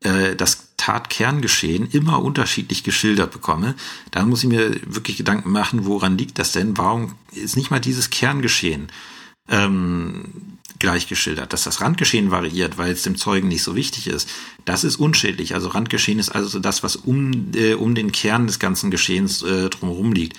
äh, das Tatkerngeschehen immer unterschiedlich geschildert bekomme, dann muss ich mir wirklich Gedanken machen, woran liegt das denn? Warum ist nicht mal dieses Kerngeschehen ähm, gleich geschildert. Dass das Randgeschehen variiert, weil es dem Zeugen nicht so wichtig ist, das ist unschädlich. Also Randgeschehen ist also das, was um, äh, um den Kern des ganzen Geschehens äh, drumherum liegt.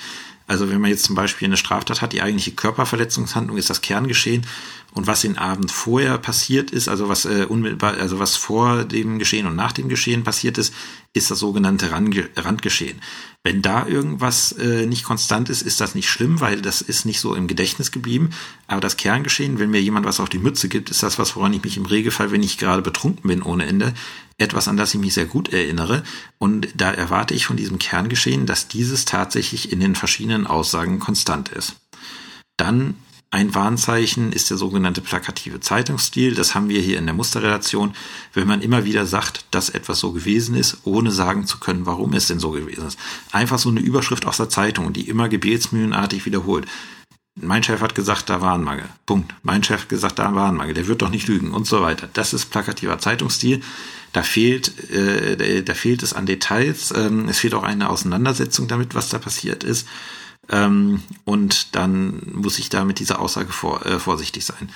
Also wenn man jetzt zum Beispiel eine Straftat hat, die eigentliche Körperverletzungshandlung ist das Kerngeschehen und was den Abend vorher passiert ist, also was äh, unmittelbar, also was vor dem Geschehen und nach dem Geschehen passiert ist, ist das sogenannte Randge Randgeschehen. Wenn da irgendwas äh, nicht konstant ist, ist das nicht schlimm, weil das ist nicht so im Gedächtnis geblieben. Aber das Kerngeschehen, wenn mir jemand was auf die Mütze gibt, ist das was, woran ich mich im Regelfall, wenn ich gerade betrunken bin ohne Ende, etwas, an das ich mich sehr gut erinnere. Und da erwarte ich von diesem Kerngeschehen, dass dieses tatsächlich in den verschiedenen Aussagen konstant ist. Dann ein Warnzeichen ist der sogenannte plakative Zeitungsstil. Das haben wir hier in der Musterrelation, wenn man immer wieder sagt, dass etwas so gewesen ist, ohne sagen zu können, warum es denn so gewesen ist. Einfach so eine Überschrift aus der Zeitung, die immer gebetsmühlenartig wiederholt. Mein Chef hat gesagt, da war ein Mangel. Punkt. Mein Chef hat gesagt, da war ein Mangel. Der wird doch nicht lügen und so weiter. Das ist plakativer Zeitungsstil. Da fehlt, äh, da fehlt es an Details. Ähm, es fehlt auch eine Auseinandersetzung damit, was da passiert ist. Ähm, und dann muss ich da mit dieser Aussage vor, äh, vorsichtig sein.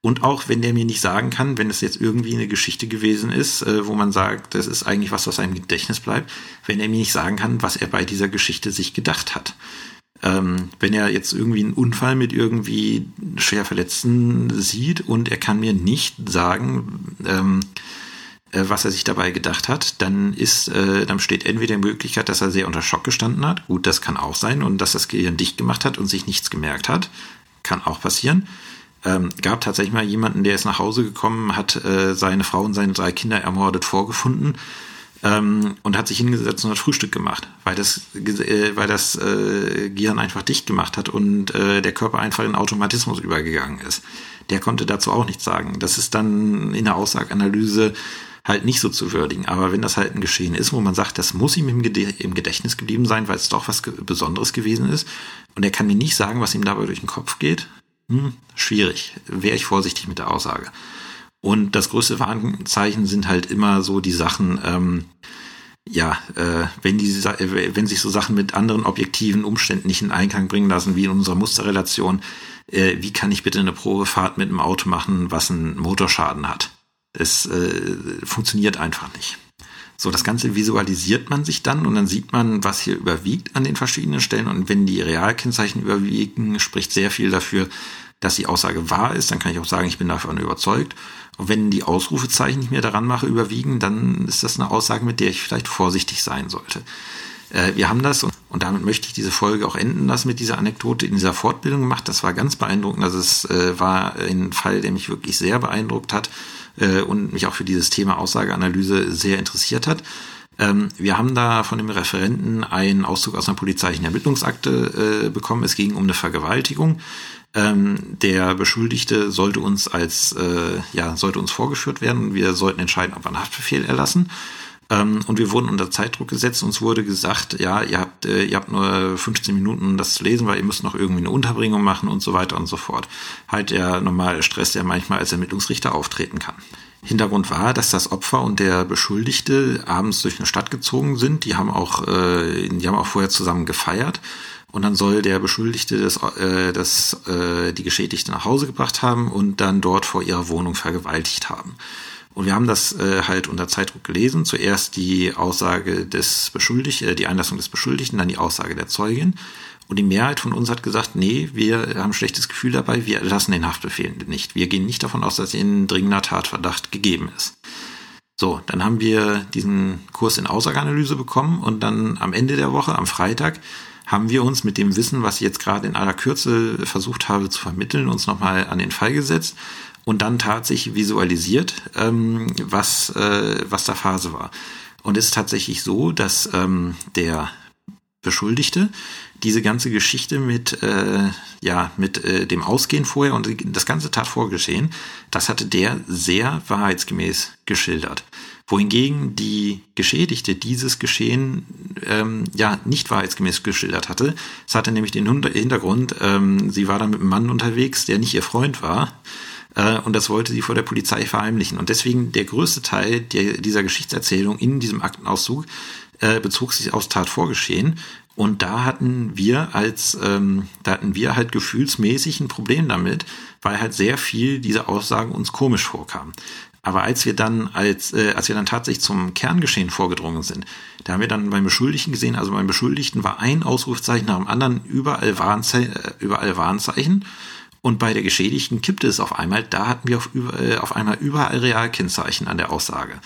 Und auch wenn der mir nicht sagen kann, wenn es jetzt irgendwie eine Geschichte gewesen ist, äh, wo man sagt, das ist eigentlich was, was einem Gedächtnis bleibt, wenn er mir nicht sagen kann, was er bei dieser Geschichte sich gedacht hat. Ähm, wenn er jetzt irgendwie einen Unfall mit irgendwie schwer Verletzten sieht und er kann mir nicht sagen, ähm, äh, was er sich dabei gedacht hat, dann ist, äh, dann besteht entweder die Möglichkeit, dass er sehr unter Schock gestanden hat. Gut, das kann auch sein und dass das Gehirn dicht gemacht hat und sich nichts gemerkt hat. Kann auch passieren. Ähm, gab tatsächlich mal jemanden, der ist nach Hause gekommen, hat äh, seine Frau und seine drei Kinder ermordet vorgefunden. ähm, und hat sich hingesetzt und hat Frühstück gemacht, weil das, äh, weil das äh, Gehirn einfach dicht gemacht hat und äh, der Körper einfach in Automatismus übergegangen ist. Der konnte dazu auch nichts sagen. Das ist dann in der Aussageanalyse halt nicht so zu würdigen. Aber wenn das halt ein Geschehen ist, wo man sagt, das muss ihm im, Gedächtnis geblieben sein, weil es doch was Besonderes gewesen ist, und er kann mir nicht sagen, was ihm dabei durch den Kopf geht, hm, schwierig. Wäre ich vorsichtig mit der Aussage. Und das größte Warnzeichen sind halt immer so die Sachen, ähm, ja, äh, wenn, die, wenn sich so Sachen mit anderen objektiven Umständen nicht in Einklang bringen lassen, wie in unserer Musterrelation, äh, wie kann ich bitte eine Probefahrt mit einem Auto machen, was einen Motorschaden hat? Es äh, funktioniert einfach nicht. So, das Ganze visualisiert man sich dann und dann sieht man, was hier überwiegt an den verschiedenen Stellen. Und wenn die Realkennzeichen überwiegen, spricht sehr viel dafür, dass die Aussage wahr ist. Dann kann ich auch sagen, ich bin davon überzeugt. Und wenn die Ausrufezeichen nicht mehr daran mache, überwiegen, dann ist das eine Aussage, mit der ich vielleicht vorsichtig sein sollte. Äh, wir haben das und, und, damit möchte ich diese Folge auch enden lassen mit dieser Anekdote in dieser Fortbildung gemacht. Das war ganz beeindruckend. Also es äh, war ein Fall, der mich wirklich sehr beeindruckt hat äh, und mich auch für dieses Thema Aussageanalyse sehr interessiert hat. Ähm, wir haben da von dem Referenten einen Auszug aus einer polizeilichen Ermittlungsakte äh, bekommen. Es ging um eine Vergewaltigung. Ähm, der Beschuldigte sollte uns als äh, ja sollte uns vorgeführt werden. Wir sollten entscheiden, ob wir einen Haftbefehl erlassen. Ähm, und wir wurden unter Zeitdruck gesetzt. Uns wurde gesagt, ja, ihr habt, äh, ihr habt nur 15 Minuten, um das zu lesen, weil ihr müsst noch irgendwie eine Unterbringung machen und so weiter und so fort. Halt der normale Stress, der manchmal als Ermittlungsrichter auftreten kann. Hintergrund war, dass das Opfer und der Beschuldigte abends durch eine Stadt gezogen sind. Die haben auch, äh, die haben auch vorher zusammen gefeiert. Und dann soll der Beschuldigte das, äh, das, äh, die Geschädigte nach Hause gebracht haben und dann dort vor ihrer Wohnung vergewaltigt haben. Und wir haben das äh, halt unter Zeitdruck gelesen. Zuerst die Aussage des Beschuldigten, äh, die Einlassung des Beschuldigten, dann die Aussage der Zeugin. Und die Mehrheit von uns hat gesagt, nee, wir haben ein schlechtes Gefühl dabei, wir lassen den Haftbefehl nicht. Wir gehen nicht davon aus, dass ihnen dringender Tatverdacht gegeben ist. So, dann haben wir diesen Kurs in Aussageanalyse bekommen und dann am Ende der Woche, am Freitag, haben wir uns mit dem Wissen, was ich jetzt gerade in aller Kürze versucht habe zu vermitteln, uns nochmal an den Fall gesetzt und dann tatsächlich visualisiert, ähm, was, äh, was da Phase war. Und es ist tatsächlich so, dass ähm, der Beschuldigte diese ganze Geschichte mit, äh, ja, mit äh, dem Ausgehen vorher und das ganze Tatvorgeschehen, das hatte der sehr wahrheitsgemäß geschildert. Wohingegen die Geschädigte dieses Geschehen ähm, ja nicht wahrheitsgemäß geschildert hatte. Es hatte nämlich den Hintergrund, ähm, sie war da mit einem Mann unterwegs, der nicht ihr Freund war äh, und das wollte sie vor der Polizei verheimlichen. Und deswegen der größte Teil der, dieser Geschichtserzählung in diesem Aktenauszug äh, bezog sich aufs Tatvorgeschehen. Und da hatten wir als, ähm, da hatten wir halt gefühlsmäßig ein Problem damit, weil halt sehr viel diese Aussagen uns komisch vorkamen. Aber als wir dann als äh, als wir dann tatsächlich zum Kerngeschehen vorgedrungen sind, da haben wir dann beim Beschuldigten gesehen, also beim Beschuldigten war ein Ausrufzeichen nach dem anderen, überall Warnzeichen, äh, überall Warnzeichen und bei der Geschädigten kippte es auf einmal. Da hatten wir auf, äh, auf einmal überall Realkennzeichen an der Aussage.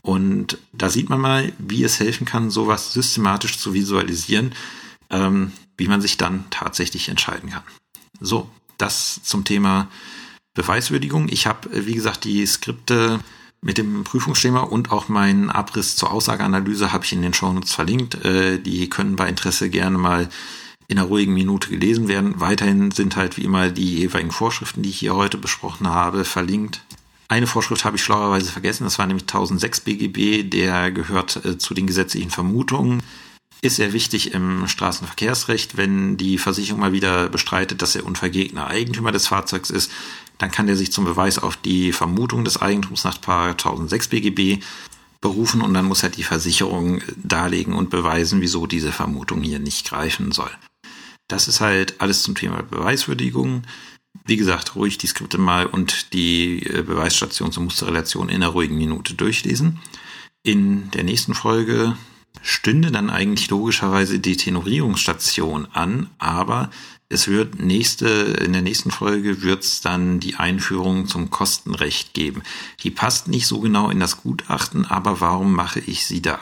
Und da sieht man mal, wie es helfen kann, sowas systematisch zu visualisieren, ähm, wie man sich dann tatsächlich entscheiden kann. So, das zum Thema Beweiswürdigung. Ich habe, äh, wie gesagt, die Skripte mit dem Prüfungsschema und auch meinen Abriss zur Aussageanalyse habe ich in den Shownotes verlinkt. Äh, die können bei Interesse gerne mal in einer ruhigen Minute gelesen werden. Weiterhin sind halt wie immer die jeweiligen Vorschriften, die ich hier heute besprochen habe, verlinkt. Eine Vorschrift habe ich schlauerweise vergessen, das war nämlich 1006 BGB, der gehört äh, zu den gesetzlichen Vermutungen. Ist sehr wichtig im Straßenverkehrsrecht, wenn die Versicherung mal wieder bestreitet, dass der Unfallgegner Eigentümer des Fahrzeugs ist, dann kann der sich zum Beweis auf die Vermutung des Eigentums nach 1006 BGB berufen und dann muss halt die Versicherung darlegen und beweisen, wieso diese Vermutung hier nicht greifen soll. Das ist halt alles zum Thema Beweiswürdigung. Wie gesagt, ruhig die Skripte mal und die äh, Beweisstation zur Musterrelation in einer ruhigen Minute durchlesen. In der nächsten Folge stünde dann eigentlich logischerweise die Tenorierungsstation an, aber es wird nächste, in der nächsten Folge wird es dann die Einführung zum Kostenrecht geben. Die passt nicht so genau in das Gutachten, aber warum mache ich sie da?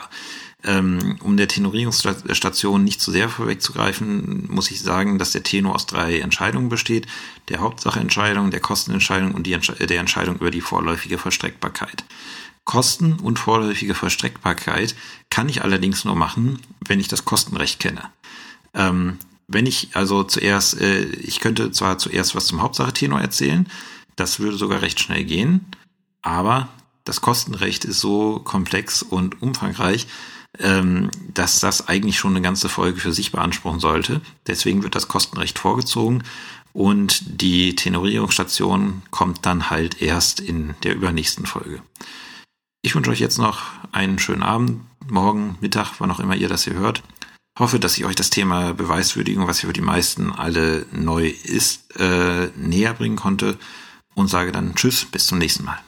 Ähm, um der Tenorierungsstation nicht zu sehr vorwegzugreifen, muss ich sagen, dass der Tenor aus drei Entscheidungen besteht. Der Hauptsacheentscheidung, der Kostenentscheidung und Entsch der Entscheidung über die vorläufige Vollstreckbarkeit. Kosten und vorläufige Vollstreckbarkeit kann ich allerdings nur machen, wenn ich das Kostenrecht kenne. Ähm, wenn ich also zuerst, äh, ich könnte zwar zuerst was zum Hauptsache-Tenor erzählen, das würde sogar recht schnell gehen, aber das Kostenrecht ist so komplex und umfangreich, ähm, dass das eigentlich schon eine ganze Folge für sich beanspruchen sollte. Deswegen wird das Kostenrecht vorgezogen und die Tenorierungsstation kommt dann halt erst in der übernächsten Folge. Ich wünsche euch jetzt noch einen schönen Abend, morgen, Mittag, wann auch immer ihr das hier hört. Hoffe, dass ich euch das Thema Beweiswürdigung, was für die meisten alle neu ist, äh, näher bringen konnte und sage dann Tschüss, bis zum nächsten Mal.